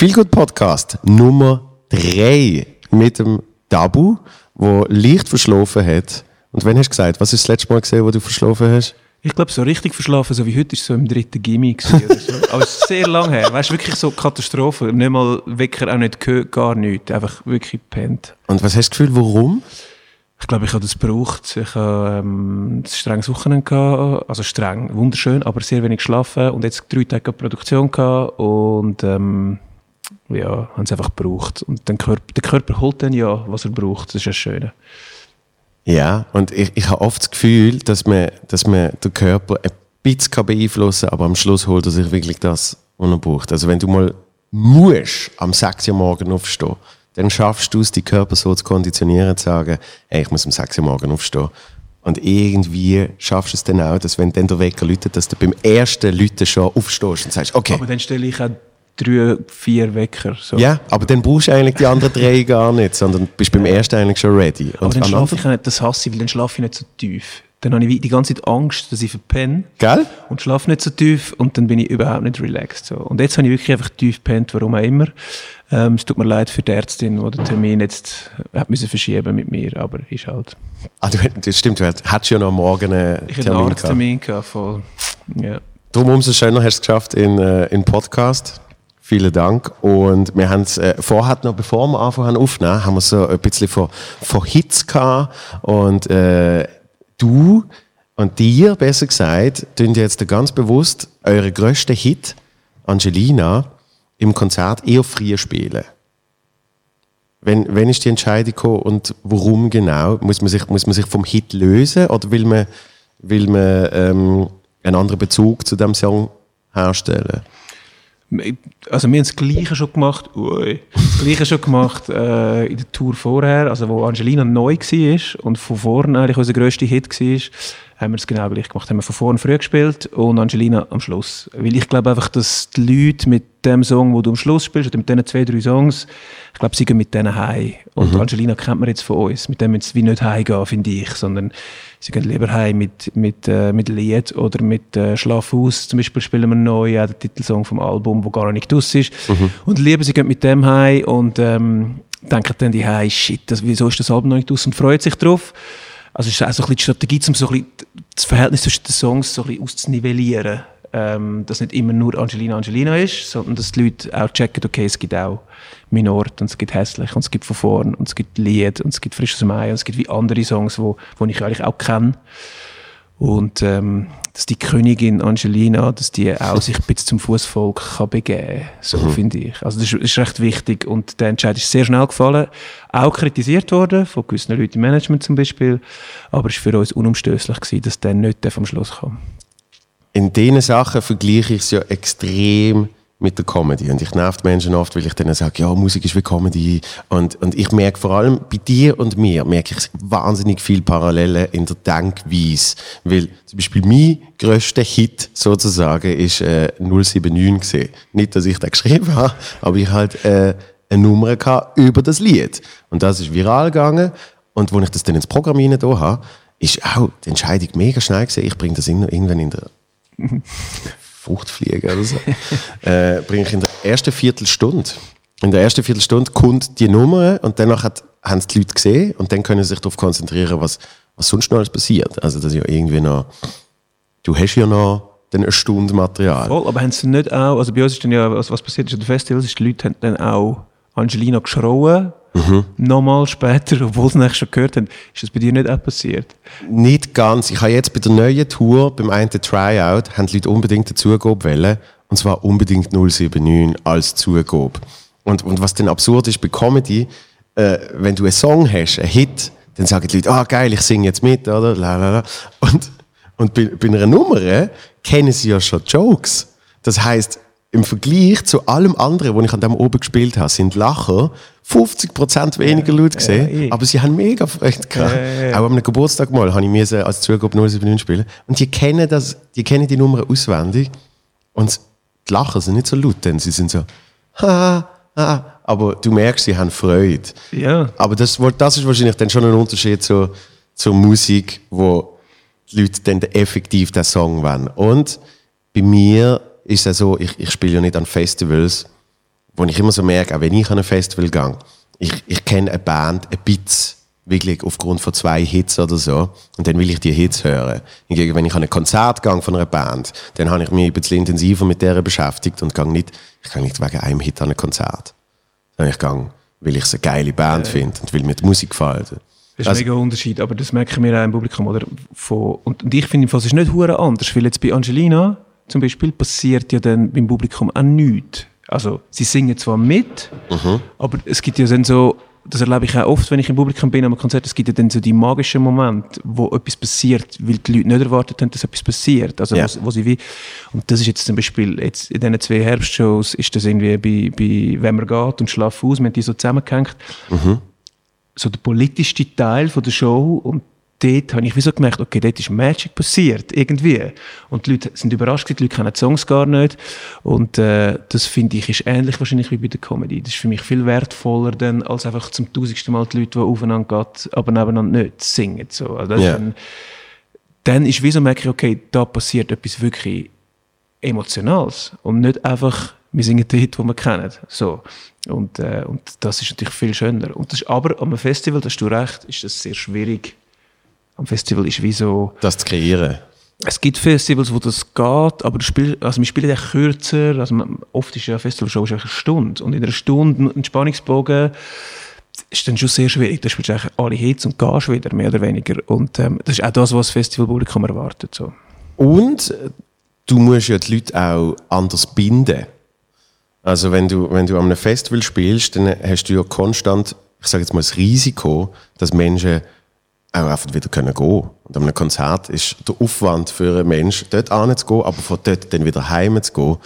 Viel gut Podcast Nummer 3 mit dem Dabu, wo leicht verschlafen hat. Und wenn hast du gesagt, was ist das letzte Mal gesehen, wo du verschlafen hast? Ich glaube, so richtig verschlafen, so wie heute, ist so im dritten Gimmick. Oder so. Aber es ist sehr lang her. Weißt du, wirklich so Katastrophe. Nicht mal Wecker, auch nicht gehört, gar nichts. Einfach wirklich pennt. Und was hast du Gefühl, warum? Ich glaube, ich habe das gebraucht. Ich habe ähm, strenges Wochenende gehabt. Also streng, wunderschön, aber sehr wenig geschlafen. Und jetzt drei Tage Produktion gehabt. Und ähm, ja, haben es einfach gebraucht. Und den Körper, der Körper holt dann ja, was er braucht. Das ist das Schöne. Ja, und ich, ich habe oft das Gefühl, dass man, dass man den Körper ein bisschen kann beeinflussen kann, aber am Schluss holt er sich wirklich das, was er braucht. Also wenn du mal musst am 6 Uhr morgen aufstehen, dann schaffst du es, die Körper so zu konditionieren, zu sagen, ey, ich muss um 6 Uhr morgen aufstehen. Und irgendwie schaffst du es dann auch, dass wenn dann der Wecker läutet, dass du beim ersten Läuten schon aufstehst und sagst, okay. Aber dann stelle ich auch drei, vier Wecker. So. Ja, aber dann brauchst du eigentlich die anderen drei gar nicht, sondern bist beim ersten eigentlich schon ready. Aber dann schlafe ich nicht, das hasse ich, weil dann schlafe ich nicht so tief. Dann habe ich die ganze Zeit Angst, dass ich verpenne. Gell? Und schlafe nicht so tief und dann bin ich überhaupt nicht relaxed. So. Und jetzt habe ich wirklich einfach tief gepennt, warum auch immer. Ähm, es tut mir leid für die Ärztin, die den Termin jetzt hat müssen verschieben mit mir, aber ist halt. Ah, du, das stimmt, du hattest ja noch morgen einen ich Termin. Ich einen Arzttermin gehabt, voll. Ja. Darum umso schöner hast du es geschafft in, äh, in Podcast. Vielen Dank. Und wir haben es äh, vorher noch, bevor wir anfangen aufnehmen, haben wir so ein bisschen von, von Hits gehabt. Und äh, du und dir, besser gesagt, tun jetzt ganz bewusst eure größte Hit, Angelina, im Konzert eher früh spielen. Wenn, wenn ist die Entscheidung gekommen und warum genau? Muss man sich, muss man sich vom Hit lösen oder will man, will man ähm, einen anderen Bezug zu dem Song herstellen? Also wir haben das Gleiche schon gemacht, ui, das Gleiche schon gemacht äh, in der Tour vorher, also wo Angelina neu war und von vorne eigentlich unser grösster Hit war, haben wir es genau gleich gemacht. Haben wir von vorne früh gespielt und Angelina am Schluss. Weil ich glaube einfach, dass die Leute mit dem Song, wo du am Schluss spielst, oder mit diesen zwei, drei Songs, ich glaube, sie gehen mit denen heim. Und mhm. Angelina kennt man jetzt von uns. Mit dem sie wie nicht heimgehen, finde ich, sondern sie gehen lieber heim mit, mit, äh, mit Lied oder mit äh, Schlaf aus. Zum Beispiel spielen wir neu, ja, den Titelsong vom Album, wo gar nicht aus ist. Mhm. Und lieber, sie gehen mit dem heim und ähm, denken dann die heim, shit, das, wieso ist das Album noch nicht aus und freut sich drauf. Also ist auch so ein bisschen die Strategie, um so ein bisschen das Verhältnis zwischen den Songs so ein bisschen auszunivellieren. Ähm, dass nicht immer nur Angelina Angelina ist, sondern dass die Leute auch checken, okay, es gibt auch mein Ort und es gibt hässlich und es gibt von vorn und es gibt Lied und es gibt frisches Mai und es gibt wie andere Songs, wo, wo ich eigentlich auch kenne. Und ähm, dass die Königin Angelina, dass die auch sich ein bisschen zum Fußvolk kann begeben kann. So mhm. finde ich. Also das ist, ist, recht wichtig. Und der Entscheid ist sehr schnell gefallen. Auch kritisiert worden, von gewissen Leuten im Management zum Beispiel. Aber es war für uns unumstößlich, gewesen, dass der nicht vom Schluss kam. In diesen Sachen vergleiche ich es ja extrem mit der Comedy. Und ich nervt Menschen oft, weil ich denen sage, ja, Musik ist wie Comedy. Und, und ich merke vor allem bei dir und mir, merke ich wahnsinnig viel Parallelen in der Denkweise. Weil zum Beispiel mein grösster Hit sozusagen ist äh, 079 gesehen. Nicht, dass ich das geschrieben habe, aber ich halt äh, eine Nummer hatte über das Lied. Und das ist viral gegangen. Und als ich das dann ins Programm rein habe, ist auch die Entscheidung mega schnell gewesen. Ich bringe das irgendwann in der Fruchtfliege oder so, äh, bringe ich in der ersten Viertelstunde. In der ersten Viertelstunde kommt die Nummer und danach hat, haben es die Leute gesehen und dann können sie sich darauf konzentrieren, was, was sonst noch alles passiert. Also das ja irgendwie noch, du hast ja noch dann eine Stunde Material. Voll, aber haben sie nicht auch, also bei uns ist dann ja, was, was passiert ist an den Festivals, ist, die Leute haben dann auch Angelina geschrauen, mhm. nochmal später, obwohl sie es schon gehört haben. Ist das bei dir nicht auch passiert? Nicht ganz. Ich habe jetzt bei der neuen Tour, beim einen Tryout, haben die Leute unbedingt eine Zugabe wollen. Und zwar unbedingt 079 als Zugabe. Und, und was dann absurd ist bei Comedy, äh, wenn du einen Song hast, einen Hit, dann sagen die Leute, ah geil, ich singe jetzt mit, oder? Lalala. Und, und bei, bei einer Nummer kennen sie ja schon Jokes. Das heißt, im Vergleich zu allem anderen, was ich an dem oben gespielt habe, sind Lacher 50% weniger ja, Leute gesehen, ja, aber sie haben mega Freude gehabt. Ja, Auch am Geburtstag mal habe ich mir als Zugabe 079 spielen. Und die kennen das, die kennen die Nummer auswendig. Und die Lacher sind nicht so laut, denn sie sind so, ha, ha, aber du merkst, sie haben Freude. Ja. Aber das, das ist wahrscheinlich dann schon ein Unterschied zur, zur Musik, wo die Leute dann effektiv den Song wollen. Und bei mir ist es so, ich, ich spiele ja nicht an Festivals, wo ich immer so merke, auch wenn ich an ein Festival gehe, ich, ich kenne eine Band ein bisschen, wirklich aufgrund von zwei Hits oder so, und dann will ich die Hits hören. Hingegen, wenn ich an ein Konzert gehe von einer Band, dann habe ich mich ein bisschen intensiver mit der beschäftigt und gehe nicht, ich gehe nicht wegen einem Hit an ein Konzert. Sondern ich gehe, weil ich es eine geile Band Ja. finde und weil mir die Musik gefällt. Das ist Also- ein mega Unterschied, aber das merken wir auch im Publikum. Oder? Von, und, und ich finde, es ist nicht hure anders, weil jetzt bei Angelina zum Beispiel passiert ja dann beim Publikum auch nichts. Also, sie singen zwar mit, Mhm. aber es gibt ja dann so, das erlebe ich auch oft, wenn ich im Publikum bin, am Konzert, es gibt ja dann so die magischen Momente, wo etwas passiert, weil die Leute nicht erwartet haben, dass etwas passiert. Also, Ja. wo, wo sie wie, und das ist jetzt zum Beispiel, jetzt in diesen zwei Herbstshows ist das irgendwie bei, bei «Wenn man geht» und «Schlaf aus», wir haben die so zusammengehängt so der politischste Teil von der Show und dort habe ich wie so gemerkt, okay, dort ist Magic passiert, irgendwie. Und die Leute sind überrascht, gewesen, die Leute kennen die Songs gar nicht. Und äh, das finde ich ist ähnlich wahrscheinlich wie bei der Comedy. Das ist für mich viel wertvoller dann, als einfach zum tausendsten Mal die Leute, die aufeinander gehen, aber nebeneinander nicht singen. So. Also Ja. ist dann, dann ist wie so merke ich, okay, da passiert etwas wirklich Emotionales und nicht einfach, wir singen den Hit, den wir kennen. So. Und, äh, und das ist natürlich viel schöner. Und das ist, aber am Festival, da hast du recht, ist das sehr schwierig. Am Festival ist wie so, Das zu kreieren. es gibt Festivals, wo das geht, aber du spielst, also wir spielen ja kürzer, also man, oft ist ja eine Festivalshow eine Stunde und in einer Stunde ein Spannungsbogen ist dann schon sehr schwierig. Da spielst du eigentlich alle Hits und gehst wieder, mehr oder weniger. Und ähm, das ist auch das, was das Festivalpublikum erwartet. So. Und du musst ja die Leute auch anders binden. Also wenn du, wenn du an einem Festival spielst, dann hast du ja konstant, ich sage jetzt mal, das Risiko, dass Menschen auch einfach wieder können gehen Und an einem Konzert ist der Aufwand für einen Menschen, dort hinzugehen, aber von dort dann wieder heim zu gehen,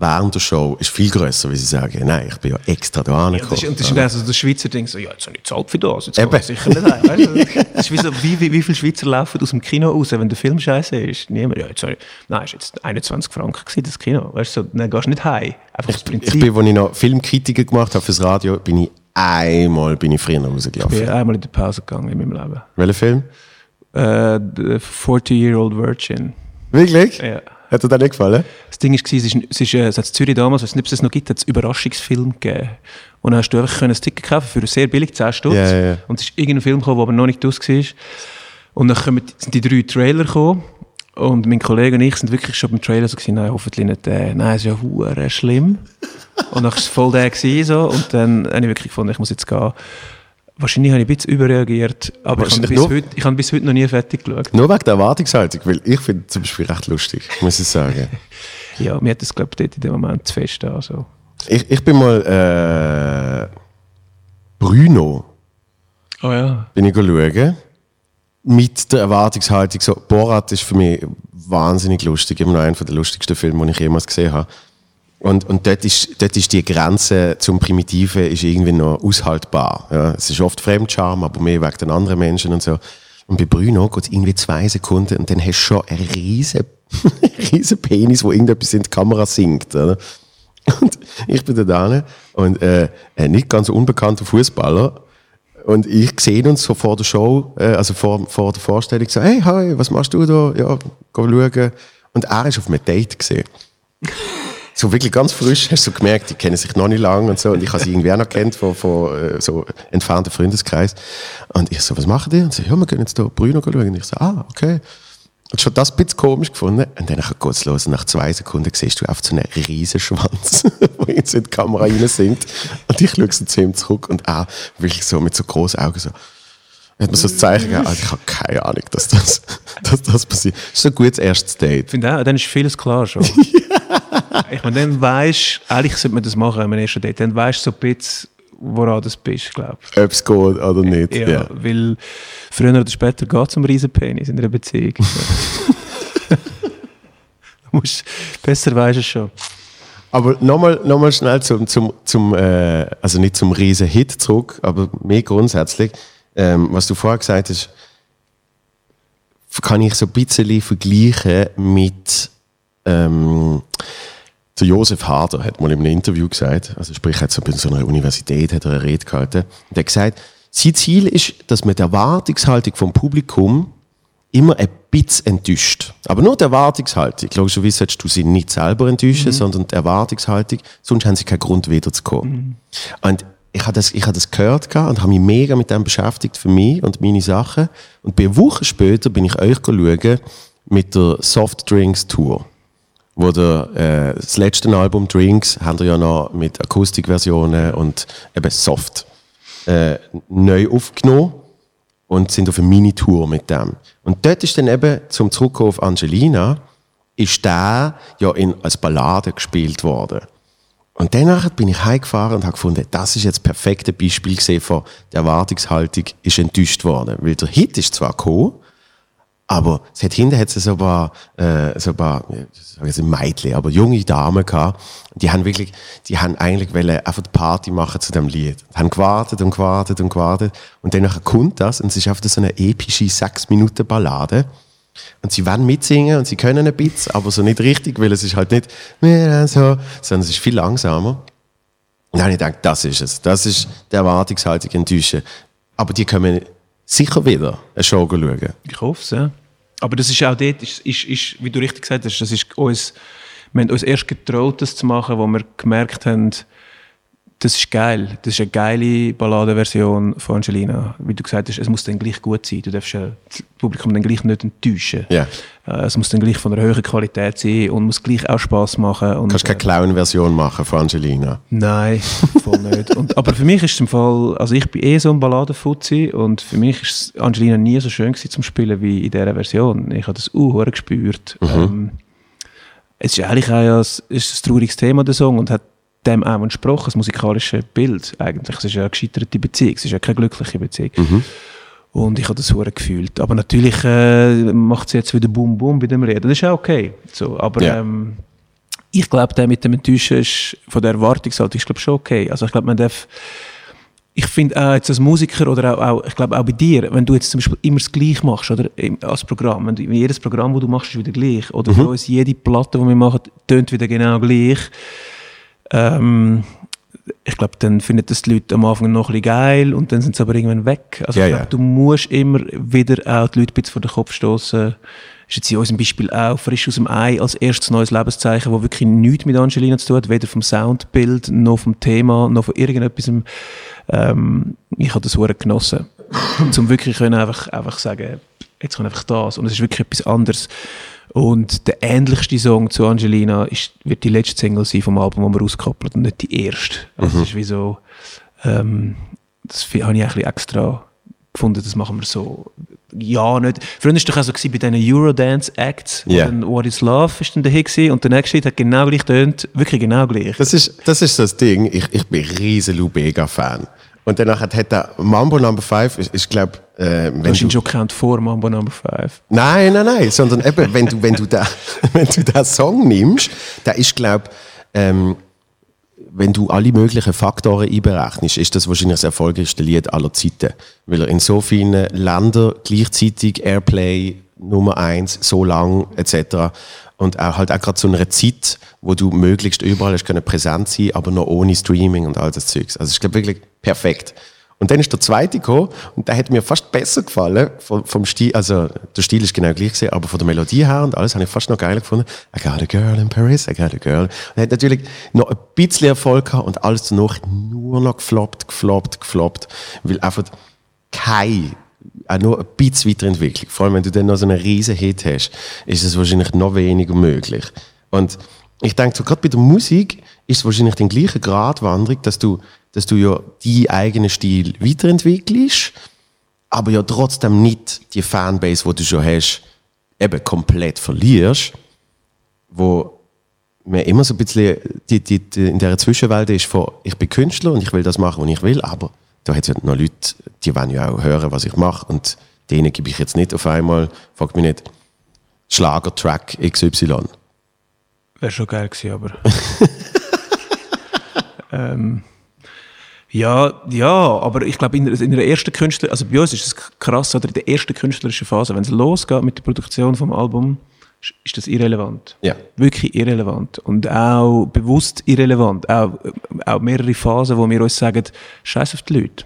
während der Show, ist viel grösser, wie sie sagen, nein, ich bin ja extra da Ja, hingekommen. das ist, und das ist also der Schweizer Ding so, ja, jetzt habe ich gezahlt für das, jetzt Eben. ich sicher nicht heim. Weißt? Das ist wie, so, wie, wie, wie viele Schweizer laufen aus dem Kino raus, wenn der Film scheiße ist? Niemand, ja, jetzt habe ich, nein, ist jetzt 21 Franken gewesen, das Kino. Weißt du, so, dann gehst du nicht heim. Einfach das ich Prinzip. bin, als ich noch Filmkritiker gemacht habe fürs Radio, bin ich einmal bin ich früher rausgelaufen. Ich bin einmal in die Pause gegangen in meinem Leben. Welcher Film? Äh, The 40-Year-Old Virgin. Wirklich? Ja. Hat dir das nicht gefallen? Das Ding war, es, ist, es, ist, äh, es hat in Zürich damals, ich weiß nicht, ob es das noch gibt, hat es einen Überraschungsfilm gegeben. Und dann hast du einfach ein Ticket kaufen für sehr billig, 10 Stutz. Ja, ja, ja. Und es ist irgendein Film gekommen, der aber noch nicht aus war. Und dann kommen, sind die drei Trailer gekommen. Und mein Kollege und ich sind wirklich schon beim Trailer so gewesen, nein, hoffentlich nicht der. Nein, es ist ja hure schlimm. und dann war es voll der gewesen, so. Und dann habe ich wirklich gefunden, ich muss jetzt gehen. Wahrscheinlich habe ich ein bisschen überreagiert, aber ich habe, bis heute, ich habe bis heute noch nie fertig geschaut. Nur wegen der Erwartungshaltung, weil ich finde zum Beispiel recht lustig, muss ich sagen. Ja, mir hat das, glaube ich, dort in dem Moment zu fest an. So. Ich, ich bin mal äh, Bruno Oh ja. bin ich schauen. Mit der Erwartungshaltung, so, Borat ist für mich wahnsinnig lustig, immer noch einer der lustigsten Filme, die ich jemals gesehen habe. Und, und dort, ist, dort ist die Grenze zum Primitiven ist irgendwie noch aushaltbar. Ja, es ist oft Fremdscham, aber mehr wegen den anderen Menschen und so. Und bei Bruno geht es irgendwie zwei Sekunden und dann hast du schon einen riesen, riesen Penis, wo irgendetwas in die Kamera singt. Oder? Und ich bin da und äh, ein nicht ganz unbekannter Fußballer und ich sehe uns so vor der Show, äh, also vor, vor der Vorstellung, so, hey, hi, was machst du da? Ja, geh schauen. Und er ist auf einem Date gesehen. So wirklich ganz frisch, hast du gemerkt, die kennen sich noch nicht lange und so. Und ich habe sie irgendwie auch noch kennt von, von äh, so entfernten Freundeskreis. Und ich so, was machen die? Und sie, ja, wir gehen jetzt da Bruno schauen. Und ich so, ah, okay. Und schon das ein bisschen komisch gefunden. Und dann geht es los. Nach zwei Sekunden siehst du auf so einen riesen Schwanz, wo jetzt in die Kamera rein singt. Und ich schaue so zu ihm zurück und er wirklich so mit so großen Augen so, hat mir so das Zeichen gegeben, also ich habe keine Ahnung, dass das, dass das passiert. Das ist so ein gutes erstes Date. Ich finde auch, dann ist vieles klar schon. ich meine, dann weisst eigentlich sollte man das machen, wenn man erst Date, dann weisst du so ein bisschen, woran du bist, glaube ich. Ob es geht oder nicht. Ja, Ja. weil früher oder später geht es um Riesenpenis in einer Beziehung. du musst, besser weisst du es schon. Aber nochmal noch mal schnell zum, zum, zum äh, also nicht zum riesen Hit zurück, aber mehr grundsätzlich, ähm, was du vorher gesagt hast, kann ich so ein bisschen vergleichen mit ähm, der Josef Hader hat mal in einem Interview gesagt, also sprich hat so bei so einer Universität hat er eine Rede gehalten, und er hat gesagt, sein Ziel ist, dass man die Erwartungshaltung vom Publikum immer ein bisschen enttäuscht. Aber nur die Erwartungshaltung. Logischerweise solltest du sie nicht selber enttäuschen, sondern die Erwartungshaltung. Sonst haben sie keinen Grund, wiederzukommen. Und ich habe das, ich habe das gehört und habe mich mega mit dem beschäftigt für mich und meine Sachen. Und bei Wochen später bin ich euch schauen mit der Soft Drinks Tour. Wo der, äh, das letzte Album Drinks haben wir ja noch mit Akustikversionen und eben Soft äh, neu aufgenommen und sind auf eine Mini-Tour mit dem. Und dort ist dann eben, zum Zurückkommen auf Angelina, ist der ja in, als Ballade gespielt worden. Und danach bin ich heimgefahren und habe gefunden, das ist jetzt das perfekte Beispiel gesehen von der Erwartungshaltung ist enttäuscht worden. Weil der Hit ist zwar gekommen, aber es hat es so ein paar, äh, so ein paar, ich sage jetzt Mädchen, aber junge Damen gehabt. Die haben wirklich, die haben eigentlich wollen einfach die Party machen zu dem Lied. Haben gewartet und gewartet und gewartet. Und dann kommt das und es ist einfach so eine epische sechs Minuten Ballade. Und sie wollen mitsingen und sie können ein bisschen, aber so nicht richtig, weil es ist halt nicht mehr so, sondern es ist viel langsamer. Und dann habe ich gedacht, das ist es. Das ist die Erwartungshaltung enttäuschen. Aber die können sicher wieder eine Show schauen. Ich hoffe es, ja. Aber das ist auch dort, ist, ist, ist, wie du richtig gesagt hast, das ist uns, wir haben uns erst getraut, das zu machen, wo wir gemerkt haben, das ist geil. Das ist eine geile Balladenversion von Angelina. Wie du gesagt hast, es muss dann gleich gut sein. Du darfst ja das Publikum dann gleich nicht enttäuschen. Ja. Äh, Es muss dann gleich von einer höheren Qualität sein und muss gleich auch Spass machen. Und, Du kannst keine Clown-Version machen von Angelina. Nein, voll nicht. Und, aber für mich ist es im Fall, also ich bin eh so ein Balladenfuzzi und für mich ist Angelina nie so schön gewesen zum Spielen wie in dieser Version. Ich habe das uh, gespürt. Ähm, es ist eigentlich auch es ist ein trauriges Thema, der Song, und hat dem auch entsprochen, das musikalische Bild eigentlich. Es ist ja eine gescheiterte Beziehung, es ist ja keine glückliche Beziehung. Und ich habe das hure gefühlt. Aber natürlich äh, macht sie jetzt wieder Boom Boom bei dem Reden. Das ist auch okay. So, aber Ja. ähm, ich glaube, der mit dem Enttäuschen ist von der Erwartungshaltung ist glaube schon okay. Also ich glaube, man darf ich finde auch jetzt als Musiker oder auch, auch, ich glaube auch bei dir, wenn du jetzt zum Beispiel immer das Gleiche machst, oder als Programm, wenn du, jedes Programm, das du machst, ist wieder gleich, oder bei uns jede Platte, die wir machen, tönt wieder genau gleich, ähm, ich glaube, dann finden das die Leute am Anfang noch ein bisschen geil und dann sind sie aber irgendwann weg. Also Ja, ich glaube, ja. du musst immer wieder auch die Leute ein bisschen vor den Kopf stoßen. Ist jetzt in unserem Beispiel auch frisch aus dem Ei als erstes neues Lebenszeichen, das wirklich nichts mit Angelina zu tun hat, weder vom Soundbild, noch vom Thema, noch von irgendetwas. Ähm, ich habe das sehr genossen. Zum wirklich können einfach, einfach sagen, jetzt kommt einfach das. Und es ist wirklich etwas anderes. Und der ähnlichste Song zu Angelina ist, wird die letzte Single sein vom Album, das wir auskoppeln und nicht die erste. Also es ist wie so, ähm, das habe ich ein bisschen extra gefunden, das machen wir so. Ja, nicht. Früher war es doch auch so gewesen bei diesen Eurodance-Acts, wo Ja. dann What is Love ist dann gewesen, und der nächste Hit hat genau gleich tönt, wirklich genau gleich. Das ist, das ist das Ding. Ich, ich bin riesen Lou Bega-Fan. Und danach hat, der Mambo Number 5, ist, ist glaube äh, wenn Du hast ihn schon gekannt vor Mambo Number 5. Nein, nein, nein, sondern eben, wenn du, wenn du da, wenn du den Song nimmst, der ist, glaube ähm, wenn du alle möglichen Faktoren einberechnest, ist das wahrscheinlich das erfolgreichste Lied aller Zeiten. Weil er in so vielen Ländern gleichzeitig Airplay Nummer eins, so lang, etc. Und auch halt auch gerade zu einer Zeit, wo du möglichst überall hast können präsent sein, aber noch ohne Streaming und all das Zeugs. Also ich glaube wirklich perfekt. Und dann ist der zweite gekommen und der hat mir fast besser gefallen vom, vom Stil, also der Stil ist genau gleich gewesen, aber von der Melodie her und alles habe ich fast noch geiler gefunden. I got a girl in Paris, I got a girl. Und er hat natürlich noch ein bisschen Erfolg gehabt und alles danach nur noch gefloppt, gefloppt, gefloppt, weil einfach kein auch nur ein bisschen Weiterentwicklung. Vor allem, wenn du dann noch so einen riesen Hit hast, ist es wahrscheinlich noch weniger möglich. Und ich denke, so gerade bei der Musik ist es wahrscheinlich den gleichen Gratwanderung, dass du, dass du ja deinen eigenen Stil weiterentwickelst, aber ja trotzdem nicht die Fanbase, die du schon hast, eben komplett verlierst, wo mir immer so ein bisschen die, die, die in der Zwischenwelt ist von, ich bin Künstler und ich will das machen, was ich will, aber da hat es ja noch Leute, die wollen ja auch hören, was ich mache und denen gebe ich jetzt nicht auf einmal, frag mich nicht, Schlagertrack XY. Wäre schon geil gewesen, aber. ähm, ja, ja, aber ich glaube, in, der- in der ersten Künstler, also bei uns ist es krass, oder in der ersten künstlerischen Phase, wenn es losgeht mit der Produktion vom Album, ist- das irrelevant. Ja. Wirklich irrelevant. Und auch bewusst irrelevant. Auch, auch mehrere Phasen, wo wir uns sagen, scheiß auf die Leute.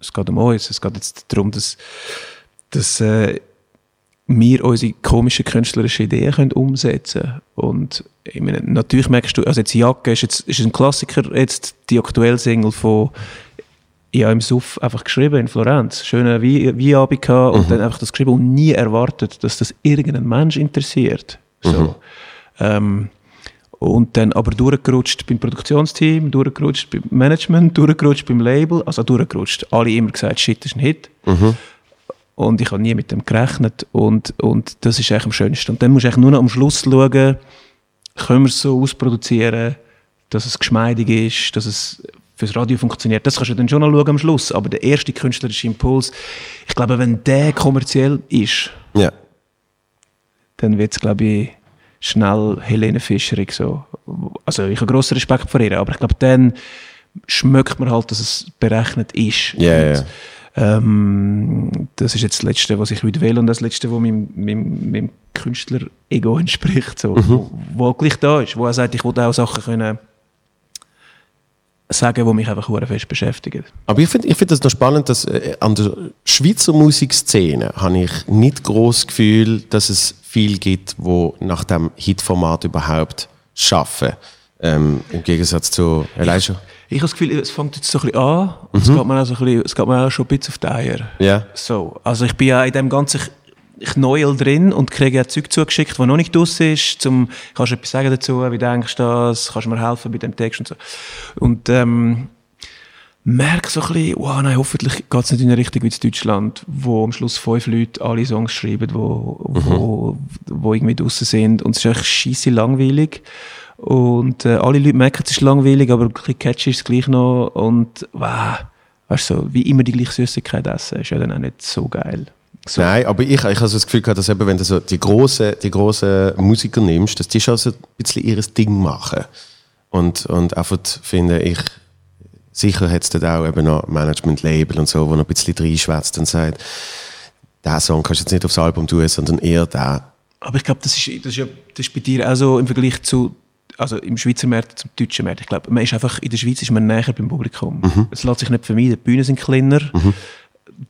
Es geht um uns. Es geht jetzt darum, dass, dass äh, wir unsere komischen künstlerischen Ideen können umsetzen können. Und ich meine, natürlich merkst du, also jetzt Jacke ist jetzt ist ein Klassiker, jetzt die aktuelle Single von ich habe im Suff einfach geschrieben in Florenz, schöne Weinabend gehabt und mhm. dann einfach das geschrieben und nie erwartet, dass das irgendein Mensch interessiert. So. Mhm. Ähm, und dann aber durchgerutscht beim Produktionsteam, durchgerutscht beim Management, durchgerutscht beim Label, also durchgerutscht. Alle immer gesagt, shit, das ist ein Hit. Mhm. Und ich habe nie mit dem gerechnet und, und das ist eigentlich am schönsten. Und dann musst du eigentlich nur noch am Schluss schauen, können wir es so ausproduzieren, dass es geschmeidig ist, dass es fürs Radio funktioniert. Das kannst du dann schon noch schauen am Schluss. Aber der erste künstlerische Impuls, ich glaube, wenn der kommerziell ist, ja. dann wird es, glaube ich, schnell Helene Fischerig so. Also ich habe grossen Respekt vor ihr, aber ich glaube, dann schmeckt man halt, dass es berechnet ist. Ja, yeah, yeah. Ähm, das ist jetzt das Letzte, was ich will und das Letzte, was meinem, meinem, meinem Künstler-Ego entspricht, so, mhm. wo, wo gleich da ist, wo er sagt, ich will auch Sachen können sagen, die mich einfach fest beschäftigen. Aber ich finde ich find das noch spannend, dass äh, an der Schweizer Musikszene habe ich nicht groß Gefühl, dass es viel gibt, wo nach dem Hitformat überhaupt schaffen. Ähm, Im Gegensatz zu Elijah. Ich, ich habe das Gefühl, es fängt jetzt so ein bisschen an mhm. es, geht mir auch so ein bisschen, es geht mir auch schon ein bisschen auf die Eier. Yeah. So, also ich bin ja in dem ganzen Knäuel drin und kriege ja Zeug zugeschickt, das noch nicht draus ist. Zum, kannst du etwas sagen dazu, wie denkst du das, kannst du mir helfen bei dem Text und so. Und ähm, merke so ein bisschen, wow, nein, hoffentlich geht es nicht in eine Richtung wie in Deutschland, wo am Schluss fünf Leute alle Songs schreiben, wo, mhm. wo, wo irgendwie draussen sind und es ist echt scheisse langweilig. Und äh, alle Leute merken, es ist langweilig, aber ein bisschen catchy ist es gleich noch und wow, weißt du, so, wie immer die gleiche Süßigkeit essen, ist ja dann auch nicht so geil. So. Nein, aber ich, ich habe so das Gefühl gehabt, dass eben, wenn du so die grossen, die grossen Musiker nimmst, dass die schon so ein bisschen ihr Ding machen. Und, und einfach finde ich, sicher hat es dort auch eben noch Management-Label und so, wo noch ein bisschen reinschwätzt und sagt, diesen Song kannst du jetzt nicht aufs Album tun, sondern eher da. Aber ich glaube, das ist, das, ist ja, das ist bei dir auch so im Vergleich zu, also im Schweizer Markt zum deutschen Markt. Ich glaube, man ist einfach, in der Schweiz ist man näher beim Publikum. Mhm. Es lässt sich nicht vermeiden, die Bühnen sind kleiner. Mhm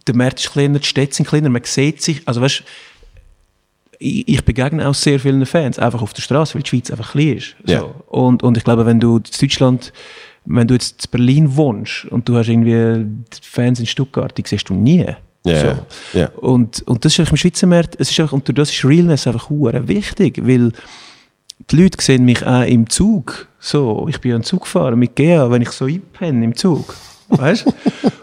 der Markt ist kleiner, die Städte sind kleiner, man sieht sich, also weißt, ich, ich begegne auch sehr vielen Fans, einfach auf der Straße, weil die Schweiz einfach klein ist. So. Yeah. Und, und ich glaube, wenn du in Deutschland, wenn du jetzt in Berlin wohnst und du hast irgendwie Fans in Stuttgart, die siehst du nie. Yeah. So. Yeah. Und, und das ist einfach im Schweizer Markt, es ist einfach, und das ist Realness einfach wichtig, weil die Leute sehen mich auch im Zug. So, ich bin ja ein Zugfahrer mit Gea, wenn ich so einpenne im Zug. Weißt?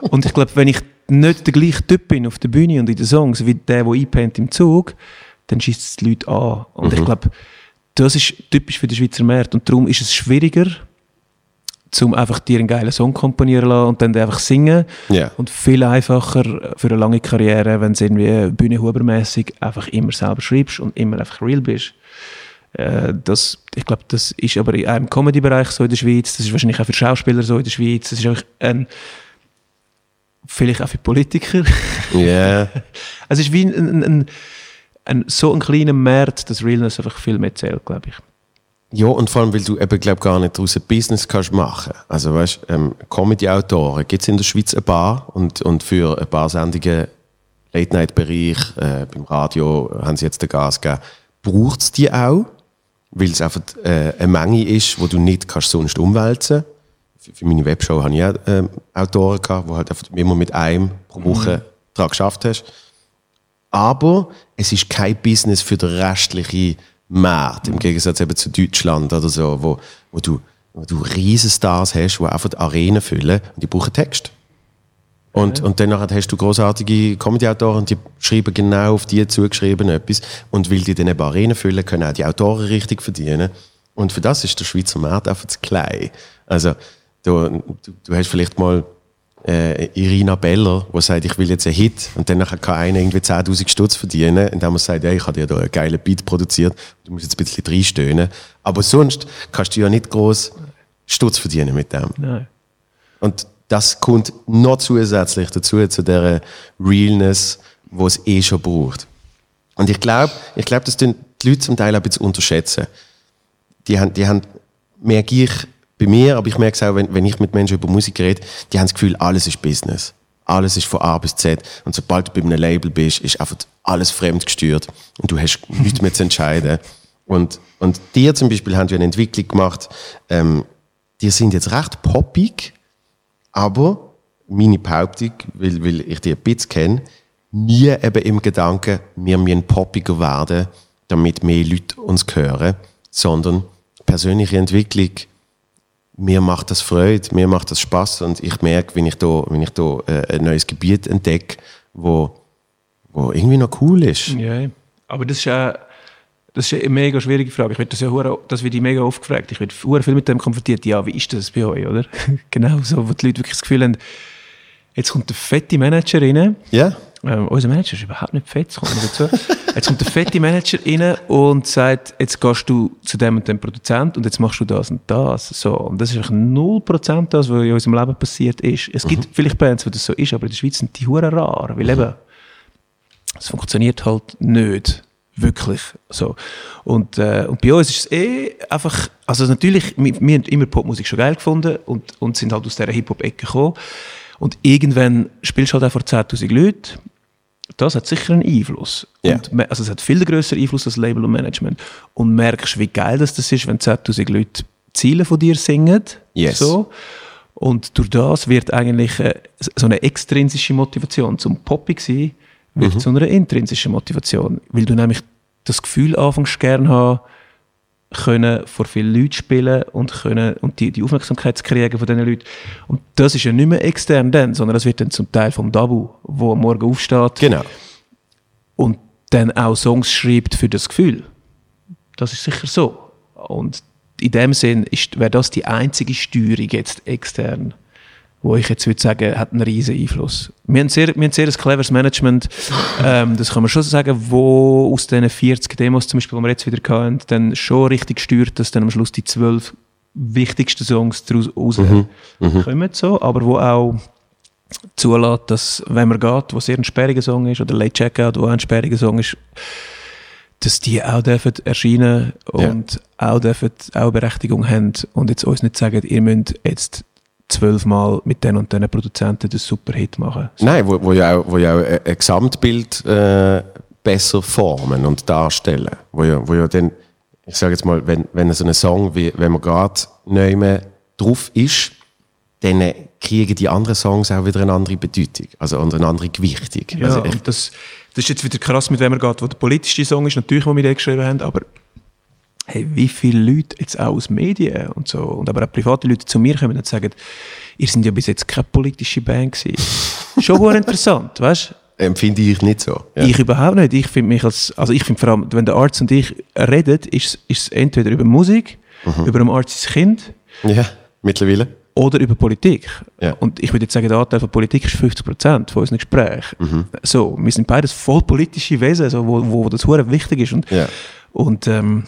und ich glaube, wenn ich nicht der gleiche Typ bin auf der Bühne und in den Songs wie der, der einpennt im Zug, dann schießt es die Leute an. Und mhm. ich glaube, das ist typisch für den Schweizer Markt. Und darum ist es schwieriger, zum einfach dir einen geilen Song komponieren lassen und dann einfach singen. Yeah. Und viel einfacher für eine lange Karriere, wenn du irgendwie bühnenhubermäßig einfach immer selber schreibst und immer einfach real bist. Äh, das, ich glaube, das ist aber in einem Comedy-Bereich so in der Schweiz, das ist wahrscheinlich auch für Schauspieler so in der Schweiz, das ist einfach ein vielleicht auch für Politiker. Ja. Yeah. es ist wie ein, ein, ein, so ein kleiner Markt, dass Realness einfach viel mehr zählt, glaube ich. Ja, und vor allem, weil du eben, glaub, gar nicht daraus ein Business kannst machen. Also, weißt, ähm, Comedy-Autoren gibt es in der Schweiz ein paar und, und für ein paar Sendungen Late-Night-Bereich, äh, beim Radio haben sie jetzt den Gas gegeben, braucht es die auch, weil es einfach äh, eine Menge ist, wo du nicht kannst sonst umwälzen kannst für meine Webshow hatte ich auch ähm, Autoren, gehabt, die halt einfach immer mit einem pro Woche mhm. daran geschafft hast. Aber es ist kein Business für den restlichen Markt, im Gegensatz eben zu Deutschland oder so, wo, wo du, wo du Riesenstars hast, die einfach die Arenen füllen und die brauchen Text. Und, ja. und danach hast du großartige Comedy-Autoren, die schreiben genau auf die zugeschrieben etwas. Und weil die dann eben Arenen füllen, können auch die Autoren richtig verdienen. Und für das ist der Schweizer Markt einfach zu klein. Also, Du, du, du hast vielleicht mal äh, Irina Beller, die sagt, ich will jetzt einen Hit und dann kann einer irgendwie 10'000 Stutz verdienen, indem man sagt, hey, ich habe dir da einen geilen Beat produziert, du musst jetzt ein bisschen reinstöhnen. Aber sonst kannst du ja nicht groß Stutz verdienen mit dem. Nein. Und das kommt noch zusätzlich dazu, zu der Realness, die es eh schon braucht. Und ich glaube, ich glaube, das tun die Leute zum Teil ein bisschen unterschätzen. Die haben, die haben, merke ich, bei mir, aber ich merke es auch, wenn, wenn ich mit Menschen über Musik rede, die haben das Gefühl, alles ist Business. alles ist von A bis Z. Und sobald du bei einem Label bist, ist einfach alles fremdgesteuert und du hast nichts mehr zu entscheiden. Und, und dir zum Beispiel haben wir eine Entwicklung gemacht, ähm, die sind jetzt recht poppig, aber meine Behauptung, weil, weil ich die ein bisschen kenne, nie eben im Gedanken, wir müssen poppiger werden, damit mehr Leute uns hören, sondern persönliche Entwicklung, mir macht das Freude, mir macht das Spaß und ich merke, wenn ich da, wenn ich da äh, ein neues Gebiet entdecke, wo, wo irgendwie noch cool ist. Ja, aber das ist ja das ist eine mega schwierige Frage. Ich werde das ja hure, das wird mega oft gefragt. Ich werde hure viel mit dem konfrontiert. Ja, wie ist das bei euch, oder? genau so, wo die Leute wirklich das Gefühl haben, jetzt kommt der fette Manager rein. Ja. Ähm, unser Manager ist überhaupt nicht fett, das kommt dazu. jetzt kommt der fette Manager rein und sagt, jetzt gehst du zu dem und dem Produzent und jetzt machst du das und das. So. Und das ist eigentlich 0% das, was in unserem Leben passiert ist. Es gibt vielleicht Bands, wo das so ist, aber in der Schweiz sind die hure rar, weil eben, es funktioniert halt nicht. Wirklich. So. Und, äh, und bei uns ist es eh einfach, also natürlich, wir, wir haben immer Popmusik schon geil gefunden und, und sind halt aus dieser Hip-Hop-Ecke gekommen. Und irgendwann spielst du halt auch vor 10.000 Leuten. Das hat sicher einen Einfluss. Ja. Und, also es hat viel größeren Einfluss als Label und Management. Und merkst, wie geil das, das ist, wenn 10.000 Leute Ziele von dir singen. Yes. So. Und durch das wird eigentlich äh, so eine extrinsische Motivation zum Poppig sein, wird zu einer intrinsischen Motivation. Weil du nämlich das Gefühl anfängst gerne haben, können vor vielen Leuten spielen und, können, und die, die Aufmerksamkeit zu kriegen von diesen Leuten. Und das ist ja nicht mehr extern dann, sondern das wird dann zum Teil vom Dabu, wo am Morgen aufsteht Genau. und dann auch Songs schreibt für das Gefühl. Das ist sicher so. Und in dem Sinn wäre das die einzige Steuerung jetzt extern, wo ich jetzt würde sagen, hat einen riesen Einfluss. Wir haben sehr, wir haben sehr ein cleveres Management, ähm, das kann man schon sagen, wo aus diesen 40 Demos zum Beispiel, die wir jetzt wieder hatten, dann schon richtig steuert, dass dann am Schluss die 12 wichtigsten Songs daraus rauskommen, so, aber wo auch zulässt, dass, wenn man geht, wo sehr ein sperriger Song ist, oder Late Checkout, wo auch ein sperriger Song ist, dass die auch dürfen erscheinen und auch dürfen auch Berechtigung haben und jetzt uns nicht sagen, ihr müsst jetzt zwölfmal mit den und den Produzenten den Superhit machen. Nein, wo, wo ja auch, wo ja auch ein Gesamtbild äh, besser formen und darstellen. Wo ja, wo ja dann, ich sage jetzt mal, wenn, wenn so ein Song, wie, wenn man gerade neu mehr drauf ist, dann kriegen die anderen Songs auch wieder eine andere Bedeutung, also und eine andere Gewichtung. Ja, also das, das ist jetzt wieder krass, mit wem er geht, wo der politische Song ist, natürlich, wo wir den geschrieben haben, aber hey, wie viele Leute jetzt auch aus Medien und so, und aber auch private Leute zu mir kommen und sagen, ihr seid ja bis jetzt keine politische Band gewesen. Schon sehr interessant, weißt empfinde ich nicht so. Ja. Ich überhaupt nicht. Ich finde mich als, also ich finde vor allem, wenn der Arzt und ich reden, ist es entweder über Musik, Mhm. über ein Arzt Kind ja, mittlerweile. oder über Politik. Ja. Und ich würde jetzt sagen, der Anteil von Politik ist 50 Prozent von unseren Gesprächen. Mhm. So, wir sind beides voll politische Wesen, so, wo, wo das hure wichtig ist. Und, Ja. und ähm,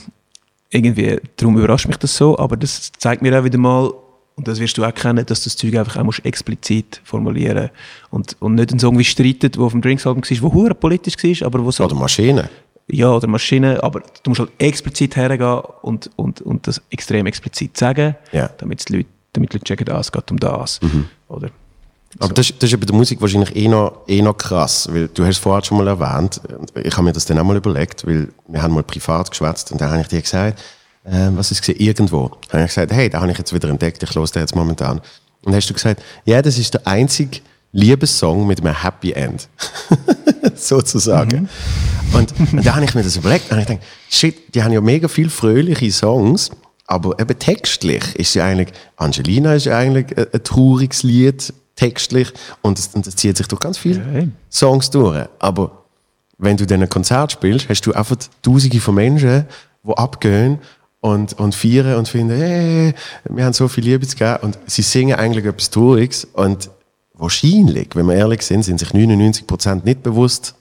irgendwie, darum überrascht mich das so, aber das zeigt mir auch wieder mal, und das wirst du auch kennen, dass das Zeug einfach auch musst explizit formulieren und, und nicht ein Song wie «Streitet», der auf dem Drinks-Album war, wo hure politisch war, aber wo so Oder Maschine. ja, oder Maschine, aber du musst halt explizit hergehen und, und, und das extrem explizit sagen, Ja. damit die Leute, damit die Leute checken, ah, es geht um das. Oder? Aber das, das ist bei der Musik wahrscheinlich eh noch, eh noch krass, weil du hast es vorher schon mal erwähnt, ich habe mir das dann auch mal überlegt, weil wir haben mal privat geschwätzt und dann habe ich dir gesagt, äh, was ist gesehen, irgendwo, habe ich gesagt, hey, da habe ich jetzt wieder entdeckt, ich höre den jetzt momentan. Und dann hast du gesagt, ja, das ist der einzige Liebessong mit einem Happy End. Sozusagen. Und, und da habe ich mir das überlegt und ich gedacht, shit, die haben ja mega viel fröhliche Songs, aber eben textlich ist ja eigentlich, Angelina ist ja eigentlich ein, ein trauriges Lied, textlich, und das, und das zieht sich durch ganz viele eben. Songs durch. Aber wenn du dann ein Konzert spielst, hast du einfach Tausende von Menschen, die abgehen und, und feiern und finden, hey, wir haben so viel Liebe zu geben. Und sie singen eigentlich etwas Trauriges. Und wahrscheinlich, wenn wir ehrlich sind, sind sich 99% nicht bewusst,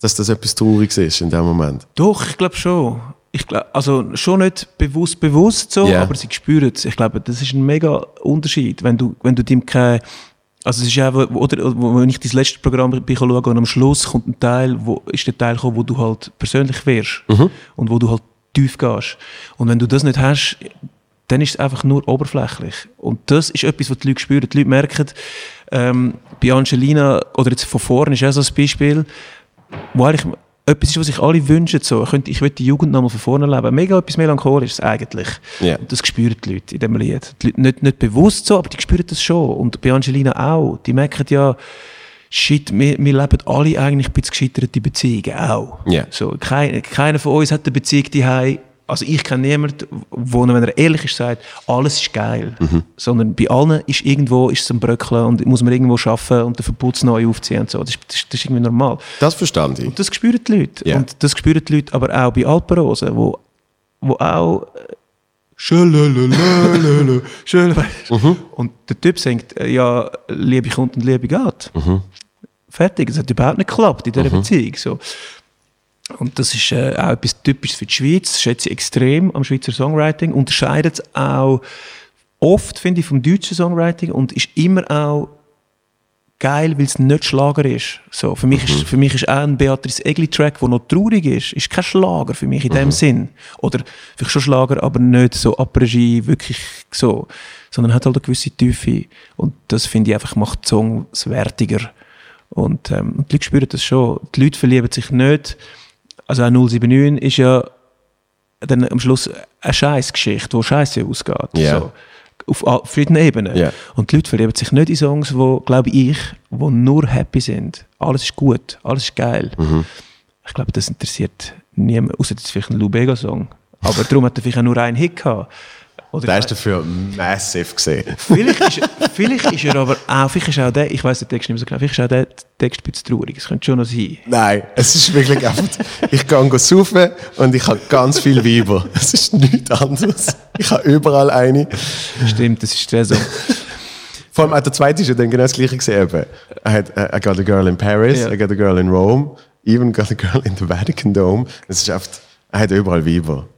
dass das etwas Trauriges ist in dem Moment. Doch, ich glaube schon. Ich glaub, also schon nicht bewusst bewusst so, Ja. aber sie spüren es. Ich glaube, das ist ein mega Unterschied, wenn du, wenn du dem kein also es ist ja, oder, wenn ich dein letzte Programm bin schaue und am Schluss kommt ein Teil, wo ist der Teil gekommen, wo du halt persönlich wirst und wo du halt tief gehst. Und wenn du das nicht hast, dann ist es einfach nur oberflächlich. Und das ist etwas, was die Leute spüren. Die Leute merken, ähm, bei Angelina, oder jetzt von vorne ist auch so ein Beispiel, wo eigentlich etwas ist, was sich alle wünschen. So. Ich, will die Jugend nochmal von vorne leben. Mega etwas Melancholisches eigentlich. Ja. Und das spüren die Leute in diesem Lied. Die Leute nicht, nicht bewusst so, aber die spüren das schon. Und bei Angelina auch. Die merken ja, shit, wir, wir leben alle eigentlich bei gescheiterten Beziehungen auch. Ja. So, kein, keiner von uns hat eine Beziehung die also ich kenne niemanden, wo, wenn er ehrlich ist, sagt, alles ist geil. Sondern bei allen ist irgendwo ist es ein Bröckeln und muss man irgendwo schaffen und den Verputz neu aufziehen und so. Das, ist- das, das ist irgendwie normal. Das verstand ich. Und das spüren die Leute. Ja. Und das spüren die Leute aber auch bei Alpenrosen, wo, wo auch schön, Mhm. Und der Typ sagt, äh, ja, Liebe kommt und Liebe geht. Mhm. Fertig. Es hat überhaupt nicht geklappt in dieser Beziehung. So. Und das ist äh, auch etwas Typisches für die Schweiz, das schätze ich extrem am Schweizer Songwriting. Unterscheidet es auch oft, finde ich, vom deutschen Songwriting und ist immer auch geil, weil es nicht Schlager ist. So, für, mich ist für mich ist auch ein Beatrice Egli-Track, der noch traurig ist, ist kein Schlager für mich in dem Sinn. Oder vielleicht schon Schlager, aber nicht so Après-Ski, wirklich so. Sondern hat halt eine gewisse Tiefe. Und das finde ich einfach, macht die Songs wertiger. Und, ähm, und die Leute spüren das schon. Die Leute verlieben sich nicht. Also auch 079 ist ja dann am Schluss eine Scheißgeschichte, die scheiße ausgeht. Ja. So, auf verschiedenen Ebenen. Ja. Und die Leute verlieben sich nicht in Songs, wo, glaube ich, wo nur happy sind. Alles ist gut, alles ist geil. Mhm. Ich glaube, das interessiert niemand, außer jetzt vielleicht ein Lou Bega-Song. Aber darum hat er vielleicht auch nur einen Hit gehabt. Oder Der ist dafür massiv gesehen. vielleicht, ist, vielleicht ist er aber auch, vielleicht ist auch der, ich weiß den Text nicht mehr so genau, vielleicht ist auch der Text ein bisschen traurig. Es könnte schon noch sein. Nein, es ist wirklich einfach. Ich gehe saufen und ich habe ganz viel Weiber. Es ist nichts anderes. Ich habe überall eine. Stimmt, das ist der Song. Vor allem auch der zweite ist ja dann genau das gleiche gesehen. I, had, I got a girl in Paris, Ja. I got a girl in Rome, even got a girl in the Vatican Dome. Es ist einfach, er hat überall Weiber.